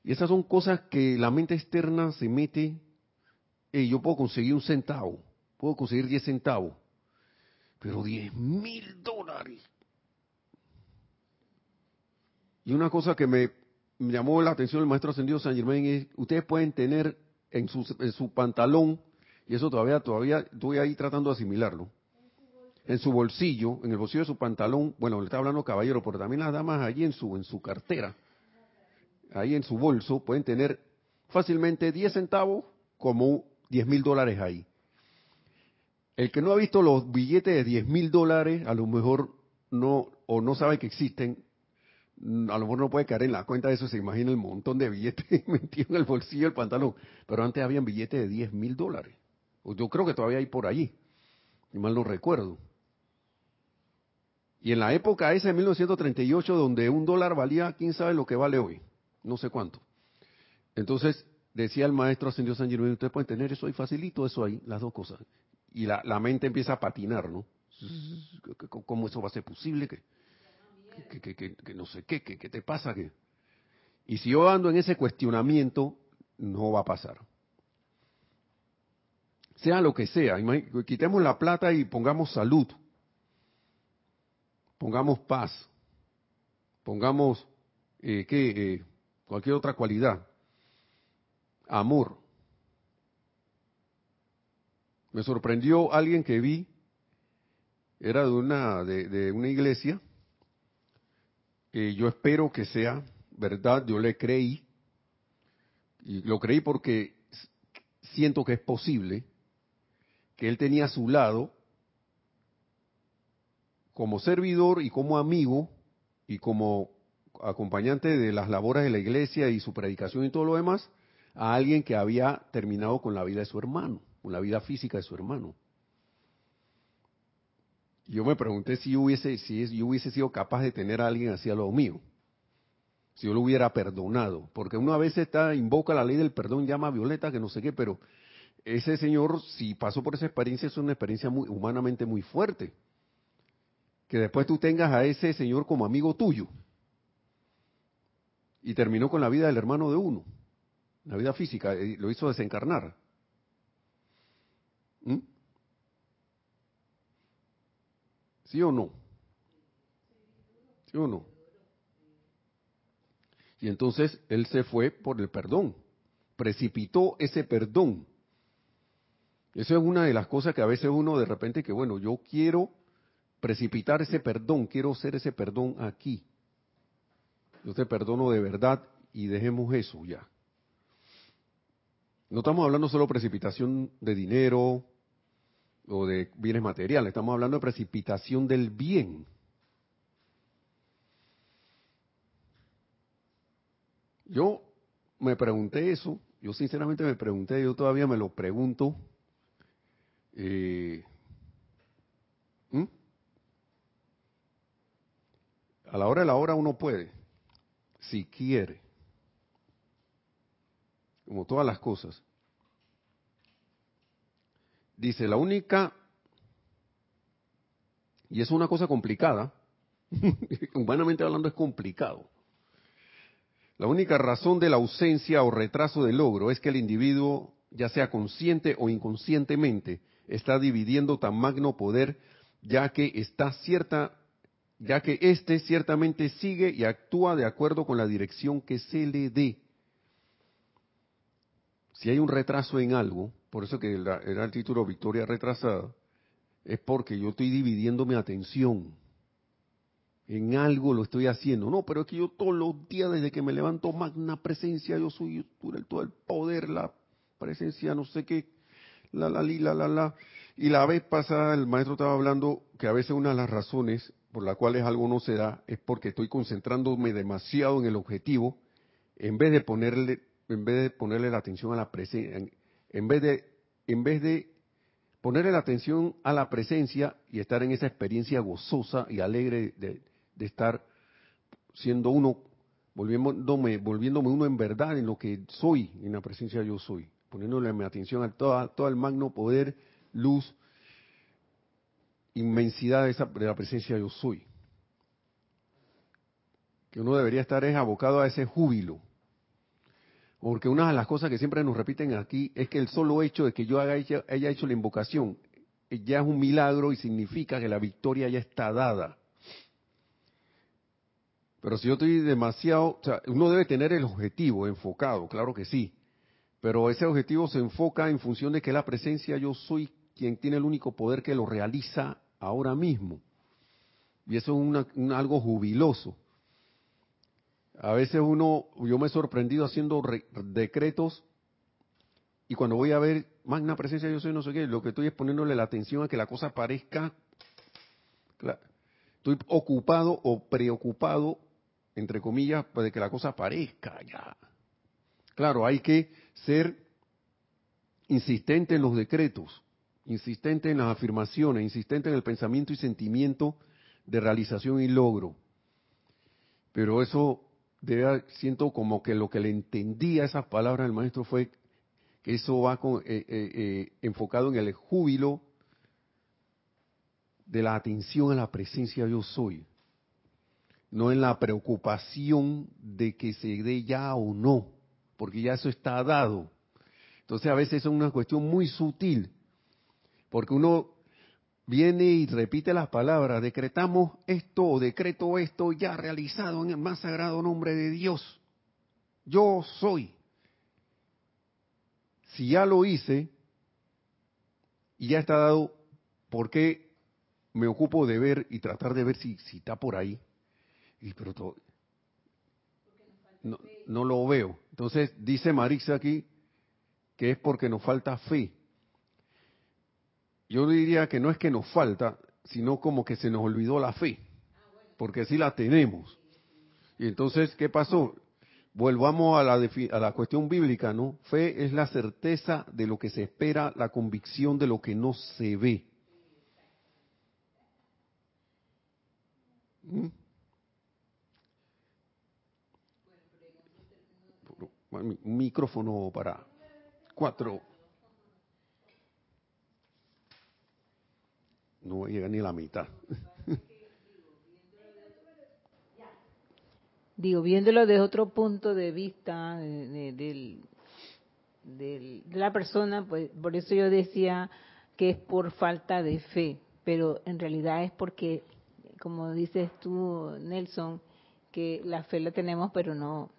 Y esas son cosas que la mente externa se mete, y yo puedo conseguir un centavo, puedo conseguir 10 centavos, pero 10 mil dólares. Y una cosa que me, llamó la atención del maestro ascendido San Germán es, ustedes pueden tener en su, en su pantalón, y eso todavía, todavía estoy ahí tratando de asimilarlo, en su bolsillo, en el bolsillo de su pantalón, bueno, le está hablando caballero, pero también las damas allí en su, en su cartera, ahí en su bolso, pueden tener fácilmente 10 centavos como 10 mil dólares ahí. El que no ha visto los billetes de 10 mil dólares, a lo mejor no o no sabe que existen, a lo mejor no puede caer en la cuenta de eso, se imagina el montón de billetes metidos en el bolsillo del pantalón. Pero antes habían billetes de 10 mil dólares. Yo creo que todavía hay por allí, y mal no recuerdo. Y en la época esa de 1938, donde un dólar valía, quién sabe lo que vale hoy, no sé cuánto. Entonces, decía el maestro Ascendió San Germán, ustedes pueden tener eso ahí facilito, eso ahí, las dos cosas. Y la, la mente empieza a patinar, ¿no? ¿Cómo eso va a ser posible? Que, que, que, que no sé qué, ¿qué te pasa? que Y si yo ando en ese cuestionamiento, no va a pasar. Sea lo que sea, quitemos la plata y pongamos salud pongamos paz, pongamos eh, eh, cualquier otra cualidad, amor. Me sorprendió alguien que vi, era de una, de, una iglesia, yo espero que sea verdad, yo le creí, y lo creí porque siento que es posible, que él tenía a su lado como servidor y como amigo y como acompañante de las labores de la iglesia y su predicación y todo lo demás, a alguien que había terminado con la vida de su hermano, con la vida física de su hermano. Yo me pregunté si yo hubiese, si hubiese sido capaz de tener a alguien así a lo mío, si yo lo hubiera perdonado, porque uno a veces está, invoca la ley del perdón, llama Violeta, que no sé qué, pero ese señor, si pasó por esa experiencia, es una experiencia muy, humanamente muy fuerte que después tú tengas a ese señor como amigo tuyo. Y terminó con la vida del hermano de uno, la vida física, y lo hizo desencarnar. ¿Mm? ¿Sí o no? ¿Sí o no? Y entonces él se fue por el perdón, precipitó ese perdón. Eso es una de las cosas que a veces uno de repente que, bueno, yo quiero precipitar ese perdón, quiero hacer ese perdón aquí. Yo te perdono de verdad y dejemos eso ya. No estamos hablando solo de precipitación de dinero o de bienes materiales, estamos hablando de precipitación del bien. Yo me pregunté eso, yo sinceramente me pregunté, yo todavía me lo pregunto. Eh, A la hora de la hora uno puede, si quiere, como todas las cosas. Dice, la única, y es una cosa complicada, humanamente hablando es complicado. La única razón de la ausencia o retraso del logro es que el individuo, ya sea consciente o inconscientemente, está dividiendo tan magno poder, ya que está cierta ya que éste ciertamente sigue y actúa de acuerdo con la dirección que se le dé. Si hay un retraso en algo, por eso que era el título Victoria retrasada, es porque yo estoy dividiendo mi atención. En algo lo estoy haciendo. No, pero es que yo todos los días, desde que me levanto, magna presencia, yo soy todo el poder, la presencia, no sé qué, la, la, la, la, la. Y la vez pasada el maestro estaba hablando que a veces una de las razones por las cuales algo no se da es porque estoy concentrándome demasiado en el objetivo en vez de ponerle en vez de ponerle la atención a la presencia en, vez de en vez de ponerle la atención a la presencia y estar en esa experiencia gozosa y alegre de, estar siendo uno volviéndome volviéndome uno en verdad en lo que soy en la presencia yo soy poniéndole mi atención a todo, todo el magno poder luz inmensidad de, esa, de la presencia yo soy. Que uno debería estar es abocado a ese júbilo. Porque una de las cosas que siempre nos repiten aquí es que el solo hecho de que yo haya, hecho la invocación ya es un milagro y significa que la victoria ya está dada. Pero si yo estoy demasiado, o sea, uno debe tener el objetivo enfocado, claro que sí. Pero ese objetivo se enfoca en función de que la presencia yo soy quien tiene el único poder que lo realiza ahora mismo. Y eso es algo jubiloso. A veces uno, yo me he sorprendido haciendo decretos y cuando voy a ver magna presencia yo soy no sé qué, lo que estoy es poniéndole la atención a que la cosa parezca Estoy ocupado o preocupado, entre comillas, de que la cosa parezca ya. Claro, hay que ser insistente en los decretos, insistente en las afirmaciones, insistente en el pensamiento y sentimiento de realización y logro. Pero eso debe, siento como que lo que le entendía esas palabras del maestro fue que eso va con, eh, eh, eh, enfocado en el júbilo de la atención a la presencia yo soy, no en la preocupación de que se dé ya o no, porque ya eso está dado. Entonces a veces es una cuestión muy sutil, porque uno viene y repite las palabras, decretamos esto o decreto esto ya realizado en el más sagrado nombre de Dios. Yo soy. Si ya lo hice y ya está dado, ¿por qué me ocupo de ver y tratar de ver si, está por ahí? Y pero no, no lo veo. Entonces dice Marisa aquí que es porque nos falta fe. Yo diría que no es que nos falta, sino como que se nos olvidó la fe, porque sí la tenemos. Y entonces, ¿qué pasó? Volvamos a la, a la cuestión bíblica, ¿no? Fe es la certeza de lo que se espera, la convicción de lo que no se ve. ¿Mm? Un micrófono para cuatro. No voy a llegar ni la mitad. Digo, viéndolo desde otro punto de vista de, la persona, pues por eso yo decía que es por falta de fe, pero en realidad es porque, como dices tú, Nelson, que la fe la tenemos, pero no,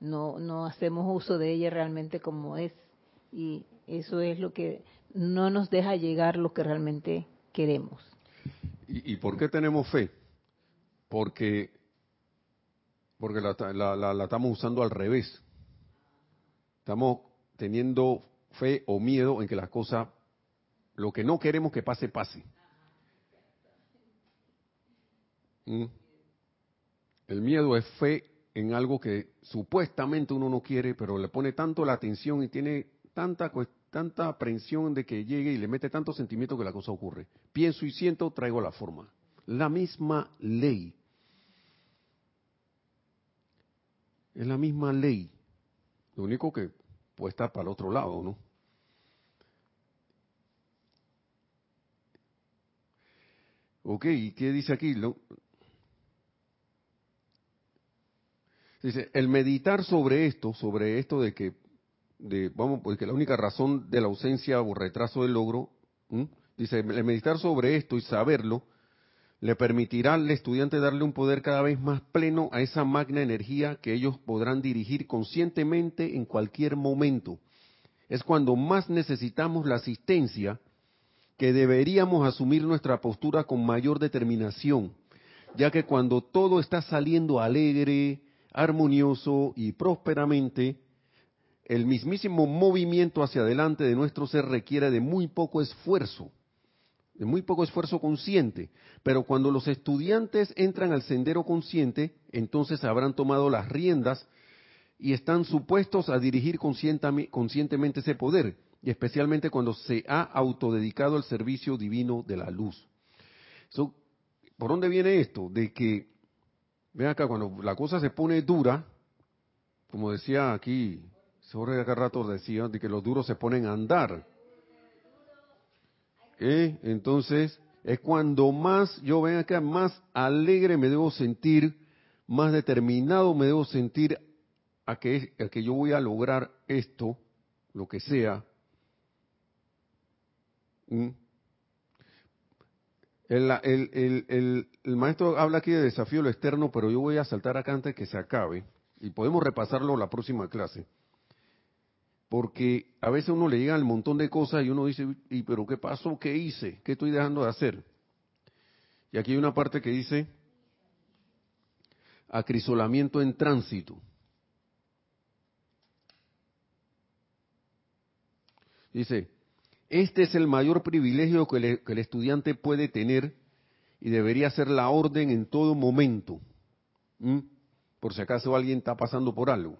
no, no hacemos uso de ella realmente como es. Y eso es lo que no nos deja llegar lo que realmente queremos. ¿Y, por qué tenemos fe? Porque, porque la, la, estamos usando al revés. Estamos teniendo fe o miedo en que las cosas, lo que no queremos que pase, pase. ¿Mm? El miedo es fe en algo que supuestamente uno no quiere, pero le pone tanto la atención y tiene tanta tanta aprensión de que llegue y le mete tanto sentimiento que la cosa ocurre. Pienso y siento, traigo la forma. La misma ley. Es la misma ley. Lo único que puede estar para el otro lado, ¿no? Ok, ¿y qué dice aquí? dice, el meditar sobre esto, sobre esto de que de, vamos, porque la única razón de la ausencia o retraso del logro, dice, meditar sobre esto y saberlo, le permitirá al estudiante darle un poder cada vez más pleno a esa magna energía que ellos podrán dirigir conscientemente en cualquier momento. Es cuando más necesitamos la asistencia que deberíamos asumir nuestra postura con mayor determinación, ya que cuando todo está saliendo alegre, armonioso y prósperamente, el mismísimo movimiento hacia adelante de nuestro ser requiere de muy poco esfuerzo, de muy poco esfuerzo consciente. Pero cuando los estudiantes entran al sendero consciente, entonces habrán tomado las riendas y están supuestos a dirigir conscientemente ese poder, y especialmente cuando se ha autodedicado al servicio divino de la luz. ¿Por dónde viene esto? De que, vean acá, cuando la cosa se pone dura, como decía aquí sobre acá rato decía de que los duros se ponen a andar. ¿Eh? Entonces, es cuando más yo venga acá, más alegre me debo sentir, más determinado me debo sentir a que, a que yo voy a lograr esto, lo que sea. ¿Mm? El, maestro habla aquí de desafío lo externo, pero yo voy a saltar acá antes que se acabe y podemos repasarlo la próxima clase porque a veces uno le llega un montón de cosas y uno dice, ¿y pero qué pasó? ¿Qué hice? ¿Qué estoy dejando de hacer? Y aquí hay una parte que dice, acrisolamiento en tránsito. Dice, este es el mayor privilegio que el estudiante puede tener y debería ser la orden en todo momento. Por si acaso alguien está pasando por algo.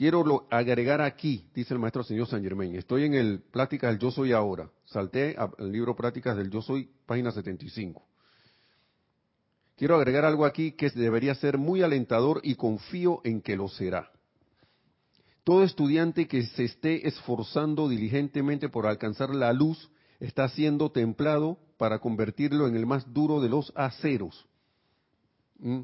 Quiero agregar aquí, dice el maestro señor San Germain, estoy en el Pláticas del Yo Soy Ahora. Salté al libro Pláticas del Yo Soy, página 75. Quiero agregar algo aquí que debería ser muy alentador y confío en que lo será. Todo estudiante que se esté esforzando diligentemente por alcanzar la luz está siendo templado para convertirlo en el más duro de los aceros. ¿Mm?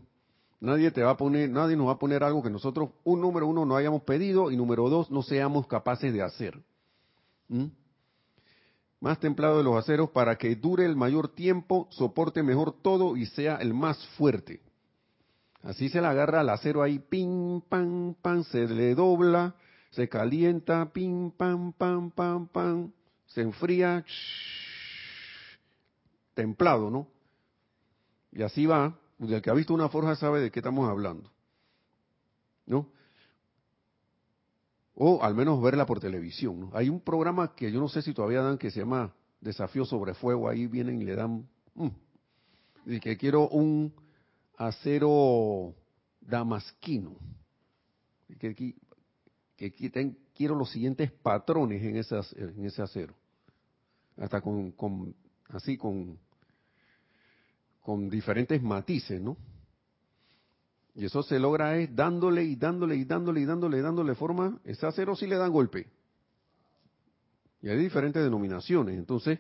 Nadie te va a poner, nadie nos va a poner algo que nosotros, un número uno, no hayamos pedido y número dos, no seamos capaces de hacer. ¿Mm? Más templado de los aceros para que dure el mayor tiempo, soporte mejor todo y sea el más fuerte. Así se le agarra al acero ahí, pim, pam, pam, se le dobla, se calienta, pim, pam, pam, pam, pam, se enfría, templado, ¿no? Y así va, el que ha visto una forja sabe de qué estamos hablando, ¿no? O al menos verla por televisión. Hay un programa que yo no sé si todavía dan que se llama Desafío sobre Fuego, ahí vienen y le dan, mm, y que quiero un acero damasquino. Que, quiero los siguientes patrones en, ese acero. Hasta con así, con, con diferentes matices, ¿no? Y eso se logra es dándole y dándole y dándole y dándole y dándole forma. Ese acero sí le dan golpe. Y hay diferentes denominaciones. Entonces,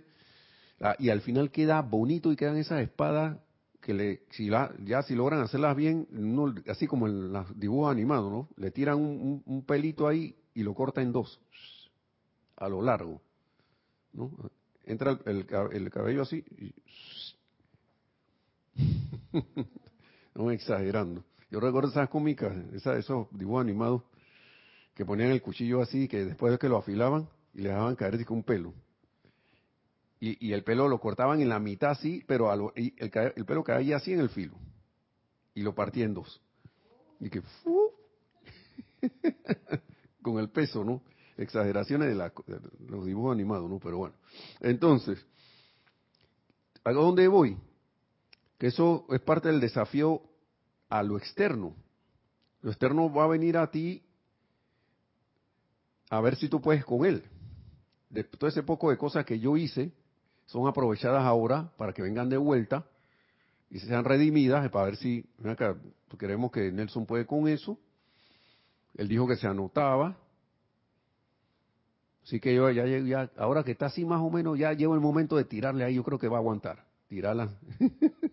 ah, y al final queda bonito y quedan esas espadas que le, si ya si logran hacerlas bien, así como en los dibujos animados, ¿no? Le tiran un, pelito ahí y lo corta en dos, a lo largo, ¿no? Entra el, cabello así. no exagerando. Yo recuerdo esas cómicas, esos dibujos animados que ponían el cuchillo así, que después de que lo afilaban y le dejaban caer un pelo y, el pelo lo cortaban en la mitad así, pero el, el, pelo caía así en el filo y lo partía en dos. Y que con el peso, ¿no? Exageraciones de, los dibujos animados, ¿no? Pero bueno. Entonces, ¿a dónde voy? Que eso es parte del desafío a lo externo. Lo externo va a venir a ti a ver si tú puedes con él. Todo ese poco de cosas que yo hice, son aprovechadas ahora para que vengan de vuelta y sean redimidas para ver si acá, queremos que Nelson puede con eso. Él dijo que se anotaba. Así que yo ya, ya, ahora que está así más o menos, ya llevo el momento de tirarle ahí, yo creo que va a aguantar. Tirarla,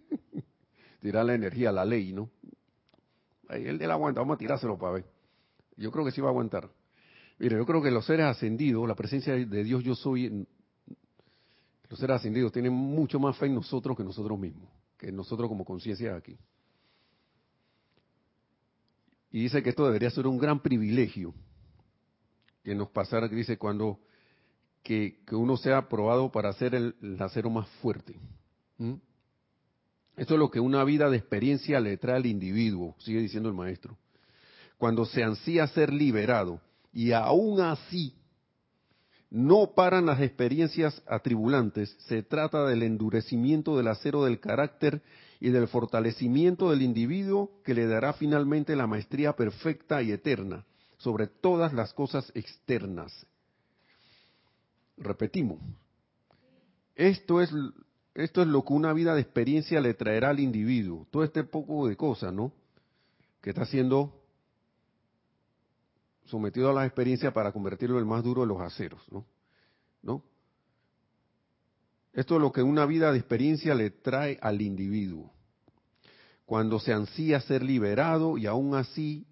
tirar la energía, la ley, ¿no? Él, él aguanta, vamos a tirárselo para ver. Yo creo que sí va a aguantar. Mire, yo creo que los seres ascendidos, la presencia de Dios yo soy, los seres ascendidos tienen mucho más fe en nosotros que nosotros mismos, que nosotros como conciencia aquí. Y dice que esto debería ser un gran privilegio que nos pasara, que dice, cuando que, uno sea probado para hacer el, acero más fuerte. ¿Mm? Esto es lo que una vida de experiencia le trae al individuo, sigue diciendo el maestro. Cuando se ansía ser liberado y aún así no paran las experiencias atribulantes, se trata del endurecimiento del acero del carácter y del fortalecimiento del individuo que le dará finalmente la maestría perfecta y eterna sobre todas las cosas externas. Repetimos, esto es, esto es lo que una vida de experiencia le traerá al individuo, todo este poco de cosas, ¿no? Que está siendo sometido a la experiencia para convertirlo en el más duro de los aceros, ¿no? ¿No? Esto es lo que una vida de experiencia le trae al individuo. Cuando se ansía ser liberado y aún así,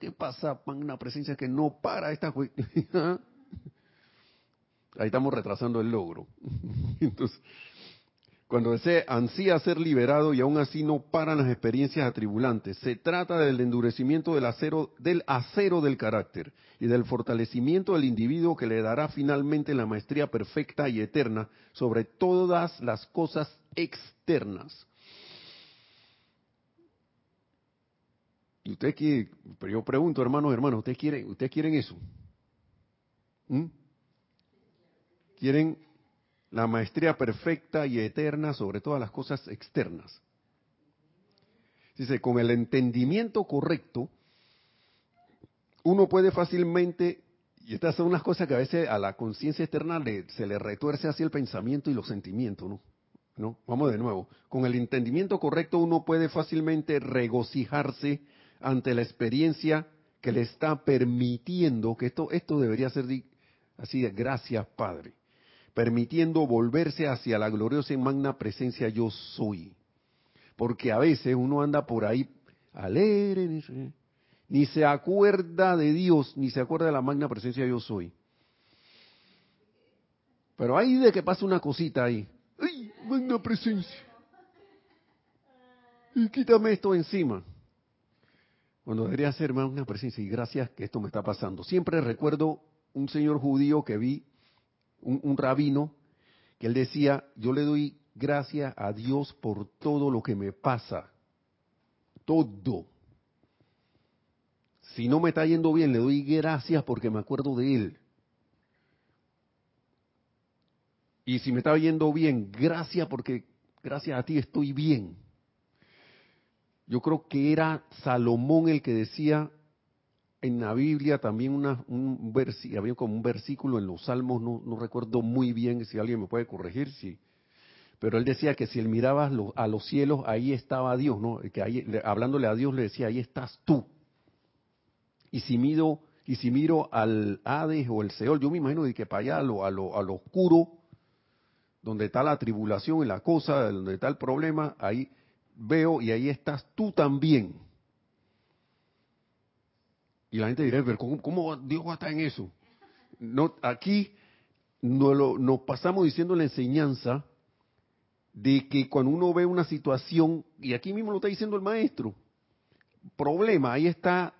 ¿qué pasa? Una presencia que no para esta Ahí estamos retrasando el logro. Entonces, cuando desea ansía ser liberado y aún así no paran las experiencias atribulantes. Se trata del endurecimiento del acero, del acero del carácter y del fortalecimiento del individuo que le dará finalmente la maestría perfecta y eterna sobre todas las cosas externas. Y usted quiere, pero yo pregunto, hermanos, hermanos, ¿ustedes quieren, ustedes quieren eso? ¿Mm? ¿Quieren la maestría perfecta y eterna sobre todas las cosas externas. Dice, con el entendimiento correcto, uno puede fácilmente, y estas son unas cosas que a veces a la conciencia externa se le retuerce así el pensamiento y los sentimientos, ¿no? ¿no? Vamos de nuevo. Con el entendimiento correcto uno puede fácilmente regocijarse ante la experiencia que le está permitiendo, que esto, esto debería ser así de gracias Padre, permitiendo volverse hacia la gloriosa y magna presencia yo soy. Porque a veces uno anda por ahí alegre, ni se acuerda de Dios, ni se acuerda de la magna presencia yo soy. Pero ahí de que pasa una cosita ahí, magna presencia. Y quítame esto encima. Cuando debería ser magna presencia y gracias que esto me está pasando. Siempre recuerdo un señor judío que vi, un, rabino, que él decía, yo le doy gracias a Dios por todo lo que me pasa. Todo. Si no me está yendo bien, le doy gracias porque me acuerdo de Él. Y si me está yendo bien, gracias porque gracias a ti estoy bien. Yo creo que era Salomón el que decía en la Biblia también una, un versículo, había como un versículo en los Salmos, no, no, recuerdo muy bien si alguien me puede corregir, sí. Pero él decía que si él miraba a los cielos, ahí estaba Dios, ¿no? Que ahí, hablándole a Dios le decía, ahí estás tú. Y si miro, y si miro al Hades o el Seol, yo me imagino de que para allá, a lo, a lo, a lo oscuro, donde está la tribulación y la cosa, donde está el problema, ahí veo y ahí estás tú también. Y la gente dirá, pero ¿cómo, Dios va a estar en eso? No, aquí nos, lo, nos pasamos diciendo la enseñanza de que cuando uno ve una situación, y aquí mismo lo está diciendo el maestro, problema, ahí está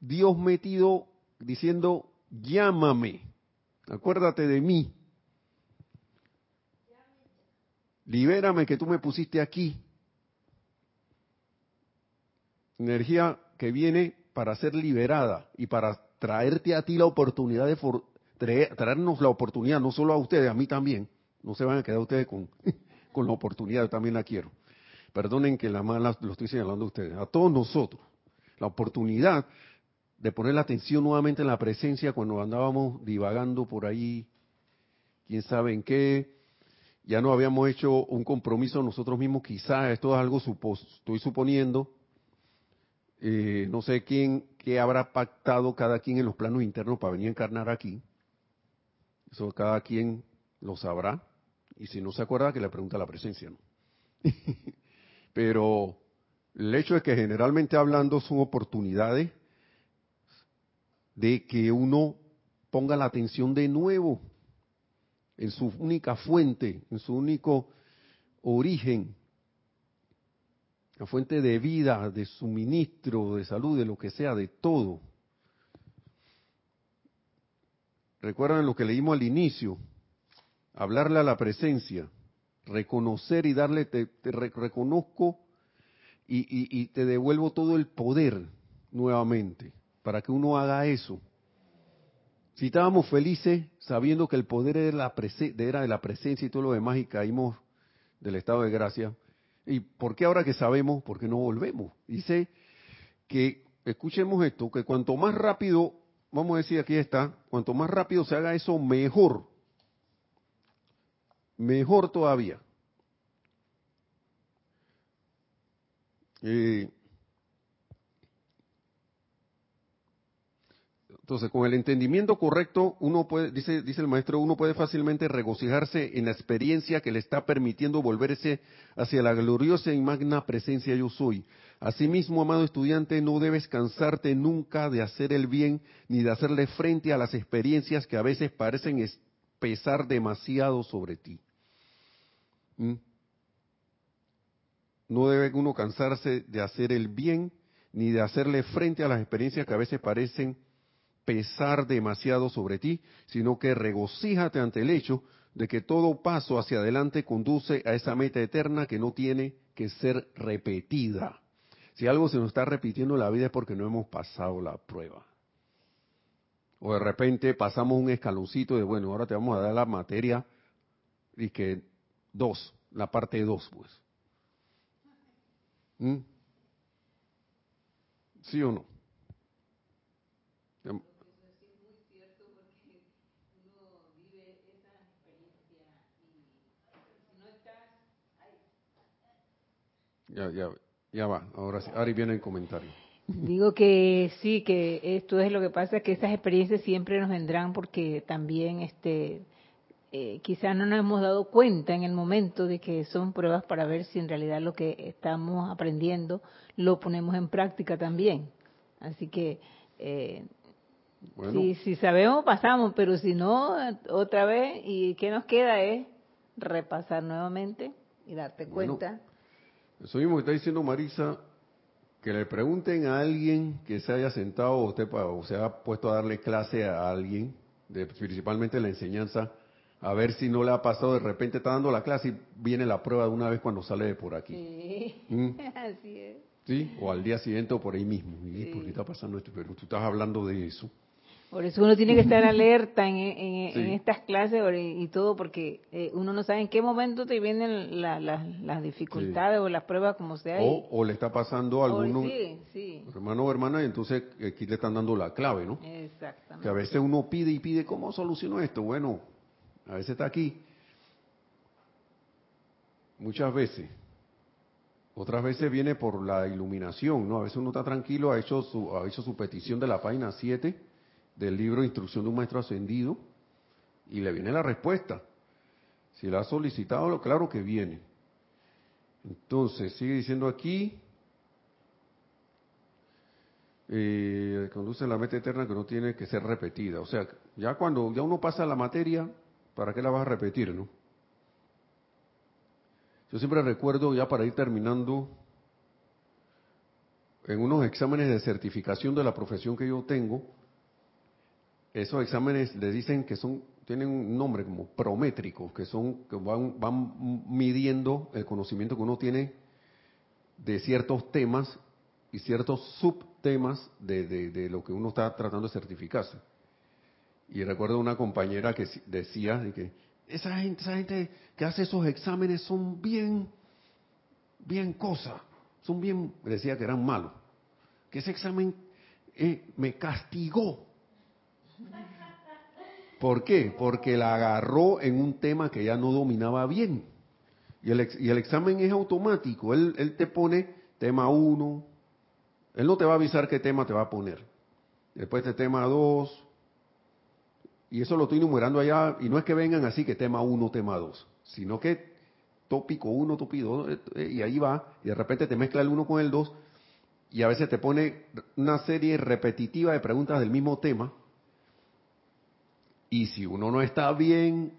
Dios metido diciendo, llámame, acuérdate de mí. Libérame que tú me pusiste aquí. Energía que viene para ser liberada y para traerte a ti la oportunidad de traernos la oportunidad, no solo a ustedes, a mí también. No se van a quedar ustedes con, con la oportunidad, yo también la quiero. Perdonen que la mala lo estoy señalando a ustedes, a todos nosotros. La oportunidad de poner la atención nuevamente en la presencia cuando andábamos divagando por ahí, quién sabe en qué, ya no habíamos hecho un compromiso nosotros mismos, quizás esto es algo estoy suponiendo, eh, no sé quién, qué habrá pactado cada quien en los planos internos para venir a encarnar aquí, eso cada quien lo sabrá, y si no se acuerda que le pregunta a la presencia, ¿no? Pero el hecho es que generalmente hablando son oportunidades de que uno ponga la atención de nuevo en su única fuente, en su único origen, fuente de vida, de suministro, de salud, de lo que sea, de todo. Recuerdan lo que leímos al inicio, hablarle a la presencia, reconocer y darle, te, reconozco y, y te devuelvo todo el poder nuevamente, para que uno haga eso si estábamos felices sabiendo que el poder era, la era de la presencia y todo lo demás y caímos del estado de gracia, ¿y por qué ahora que sabemos, por qué no volvemos? Dice que, escuchemos esto, que cuanto más rápido, vamos a decir aquí está, cuanto más rápido se haga eso, mejor. Mejor todavía. Eh, Entonces, con el entendimiento correcto, uno puede, dice, dice el maestro, uno puede fácilmente regocijarse en la experiencia que le está permitiendo volverse hacia la gloriosa y magna presencia yo soy. Asimismo, amado estudiante, no debes cansarte nunca de hacer el bien ni de hacerle frente a las experiencias que a veces parecen pesar demasiado sobre ti. ¿Mm? No debe uno cansarse de hacer el bien ni de hacerle frente a las experiencias que a veces parecen pesar demasiado sobre ti, sino que regocíjate ante el hecho de que todo paso hacia adelante conduce a esa meta eterna que no tiene que ser repetida. Si algo se nos está repitiendo en la vida es porque no hemos pasado la prueba. O de repente pasamos un escaloncito de, bueno, ahora te vamos a dar la materia y que dos, la parte dos, pues. ¿Mm? ¿Sí o no? Ya, ya, ya va. Ahora sí. Ari viene el comentario. Digo que sí, que esto es lo que pasa, que esas experiencias siempre nos vendrán porque también este eh, quizás no nos hemos dado cuenta en el momento de que son pruebas para ver si en realidad lo que estamos aprendiendo lo ponemos en práctica también. Así que eh, si, si sabemos, pasamos, pero si no, otra vez, ¿y qué nos queda? Es repasar nuevamente y darte cuenta. Eso mismo que está diciendo Marisa, que le pregunten a alguien que se haya sentado o, usted, o se ha puesto a darle clase a alguien, de, principalmente la enseñanza, a ver si no le ha pasado de repente, está dando la clase y viene la prueba de una vez cuando sale de por aquí. Sí, ¿Mm? así es. Sí, o al día siguiente o por ahí mismo. ¿Y ¿Por qué está pasando esto? Pero tú estás hablando de eso. Por eso uno tiene que estar alerta en, estas clases y todo, porque eh, uno no sabe en qué momento te vienen las dificultades o las pruebas, como sea. O, le está pasando a alguno, hermano o hermana, y entonces aquí le están dando la clave, ¿no? Exactamente. Que a veces uno pide y pide, ¿cómo soluciono esto? Bueno, a veces está aquí. Muchas veces. Otras veces viene por la iluminación, ¿no? A veces uno está tranquilo, ha hecho su, ha hecho su petición de la página 7 del libro Instrucción de un Maestro Ascendido y le viene la respuesta. Si la ha solicitado, claro que viene. Entonces, sigue diciendo aquí, eh, conduce la meta eterna que no tiene que ser repetida. O sea, ya cuando ya uno pasa la materia, ¿para qué la vas a repetir, no? Yo siempre recuerdo, ya para ir terminando, en unos exámenes de certificación de la profesión que yo tengo, esos exámenes le dicen que son tienen un nombre como prométricos, que son que van, van midiendo el conocimiento que uno tiene de ciertos temas y ciertos subtemas de, de, lo que uno está tratando de certificarse. Y recuerdo una compañera que decía que esa gente, esa gente que hace esos exámenes son bien, bien cosas, son bien, decía que eran malos, que ese examen eh, me castigó ¿Por qué? Porque la agarró en un tema que ya no dominaba bien. Y el, y el examen es automático. Él, te pone tema 1. Él no te va a avisar qué tema te va a poner. Después de tema 2. Y eso lo estoy enumerando allá. Y no es que vengan así que tema 1, tema 2. Sino que tópico 1, tópico 2. Eh, y ahí va. Y de repente te mezcla el 1 con el 2. Y a veces te pone una serie repetitiva de preguntas del mismo tema y si uno no está bien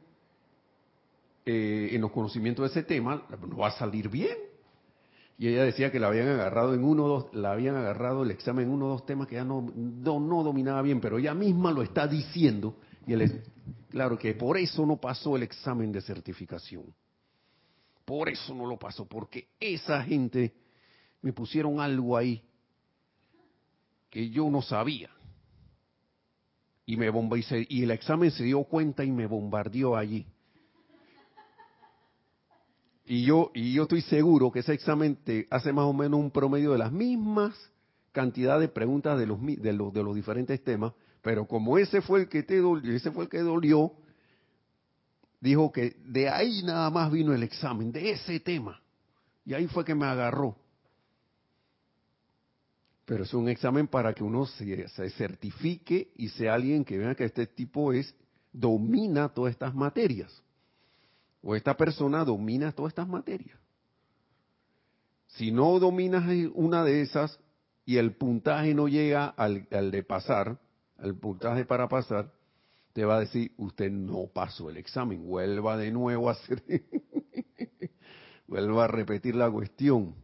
eh, en los conocimientos de ese tema, no va a salir bien. Y ella decía que la habían agarrado en uno o dos, la habían agarrado el examen en uno o dos temas que ya no, no, dominaba bien, pero ella misma lo está diciendo. Y él claro que por eso no pasó el examen de certificación. Por eso no lo pasó, porque esa gente me pusieron algo ahí que yo no sabía y me y, y el examen se dio cuenta y me bombardeó allí. Y yo, y yo estoy seguro que ese examen te hace más o menos un promedio de las mismas cantidades de preguntas de los, de los, de los diferentes temas, pero como ese fue el que te dolió, ese fue el que dolió, dijo que de ahí nada más vino el examen, de ese tema. Y ahí fue que me agarró. Pero es un examen para que uno se, certifique y sea alguien que vea que este tipo es domina todas estas materias. O esta persona domina todas estas materias. Si no dominas una de esas y el puntaje no llega al, al de pasar, al puntaje para pasar, te va a decir, usted no pasó el examen, vuelva de nuevo a hacer, vuelva a repetir la cuestión.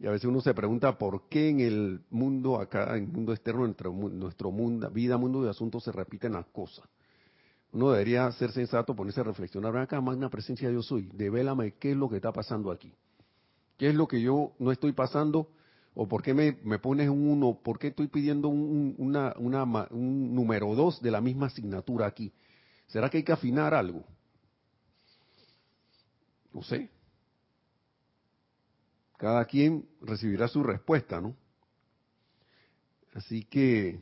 Y a veces uno se pregunta por qué en el mundo acá, en el mundo externo, nuestro, nuestro mundo, vida, mundo de asuntos, se repiten las cosas. Uno debería ser sensato, ponerse a reflexionar, acá, magna presencia yo soy, devélame qué es lo que está pasando aquí. ¿Qué es lo que yo no estoy pasando? ¿O por qué me, pones un uno? ¿Por qué estoy pidiendo un, un número dos de la misma asignatura aquí? ¿Será que hay que afinar algo? No sé. Cada quien recibirá su respuesta, ¿no? Así que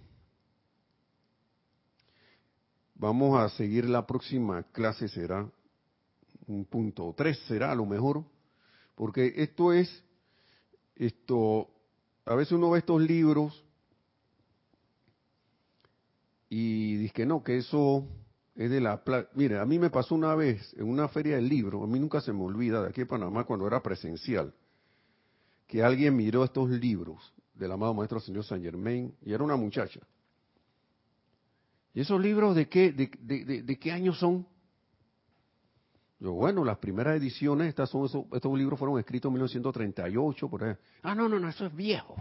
vamos a seguir la próxima clase, será un punto tres, será a lo mejor, porque esto es, esto, a veces uno ve estos libros y dice que no, que eso es de la... Mire, a mí me pasó una vez en una feria del libro, a mí nunca se me olvida, de aquí en Panamá cuando era presencial, que alguien miró estos libros del amado Maestro Señor San Germain y era una muchacha. ¿Y esos libros de qué, de, qué año son? Yo, bueno, las primeras ediciones, estas son, estos libros fueron escritos en 1938, por ejemplo. Ah, no, no, no, eso es viejo.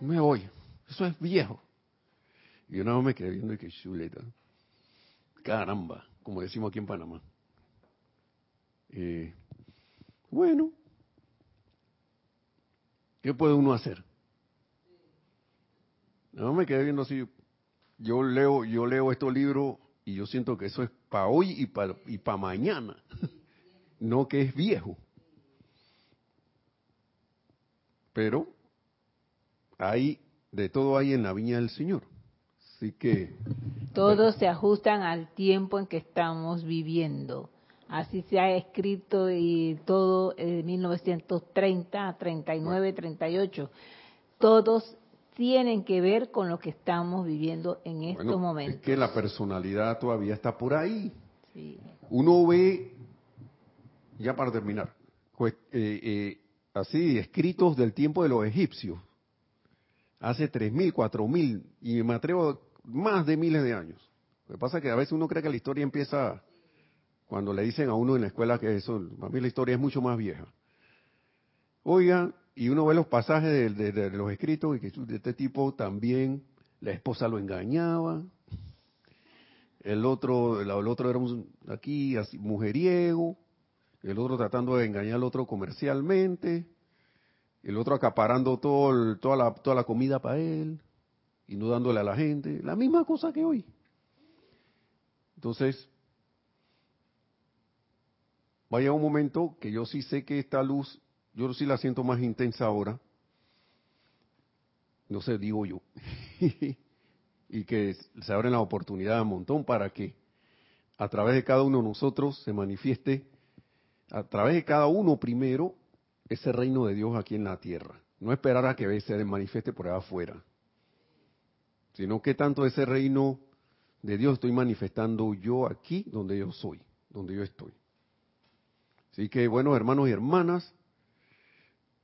Me voy, eso es viejo. Y nada más me quedé viendo y que chuleta. Caramba, como decimos aquí en Panamá. Eh, bueno, ¿qué puede uno hacer? Más me quedé viendo así. Yo leo, yo leo estos libros y yo siento que eso es para hoy y para y para mañana, no que es viejo. Pero hay de todo hay en la viña del Señor. Así que... Todos se ajustan al tiempo en que estamos viviendo. Así se ha escrito y todo en 1930, 39, 38. Todos tienen que ver con lo que estamos viviendo en estos momentos. Es que la personalidad todavía está por ahí. Uno ve, ya para terminar, pues, eh, eh, así escritos del tiempo de los egipcios, hace 3.000, 4.000, y me atrevo más de miles de años. Lo que pasa es que a veces uno cree que la historia empieza cuando le dicen a uno en la escuela que eso, para mí la historia es mucho más vieja. Oiga, y uno ve los pasajes de, los escritos y que de este tipo también la esposa lo engañaba, el otro, el, otro era un, aquí así, mujeriego, el otro tratando de engañar al otro comercialmente, el otro acaparando todo toda, la, toda la comida para él y no dándole a la gente, la misma cosa que hoy. Entonces, vaya un momento que yo sí sé que esta luz, yo sí la siento más intensa ahora, no sé, digo yo, y que se abren la oportunidad un montón para que a través de cada uno de nosotros se manifieste, a través de cada uno primero, ese reino de Dios aquí en la tierra. No esperar a que se manifieste por allá afuera, sino que tanto ese reino de Dios estoy manifestando yo aquí donde yo soy, donde yo estoy. Así que, bueno, hermanos y hermanas,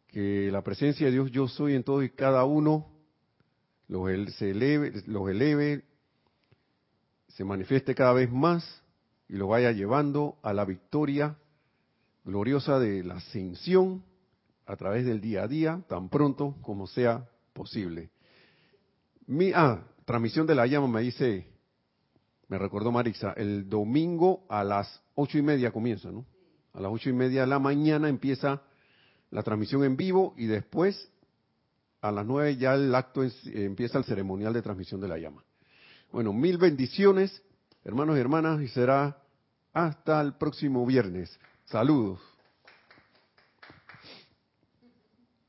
que la presencia de Dios yo soy en todo y cada uno los, se eleve, los eleve, se manifieste cada vez más y lo vaya llevando a la victoria gloriosa de la ascensión a través del día a día, tan pronto como sea posible. Mi, ah, transmisión de la llama me dice, me recordó Marisa, el domingo a las ocho y media comienza, ¿no? A las ocho y media de la mañana empieza la transmisión en vivo y después a las nueve ya el acto empieza el ceremonial de transmisión de la llama. Bueno, mil bendiciones, hermanos y hermanas, y será hasta el próximo viernes. Saludos.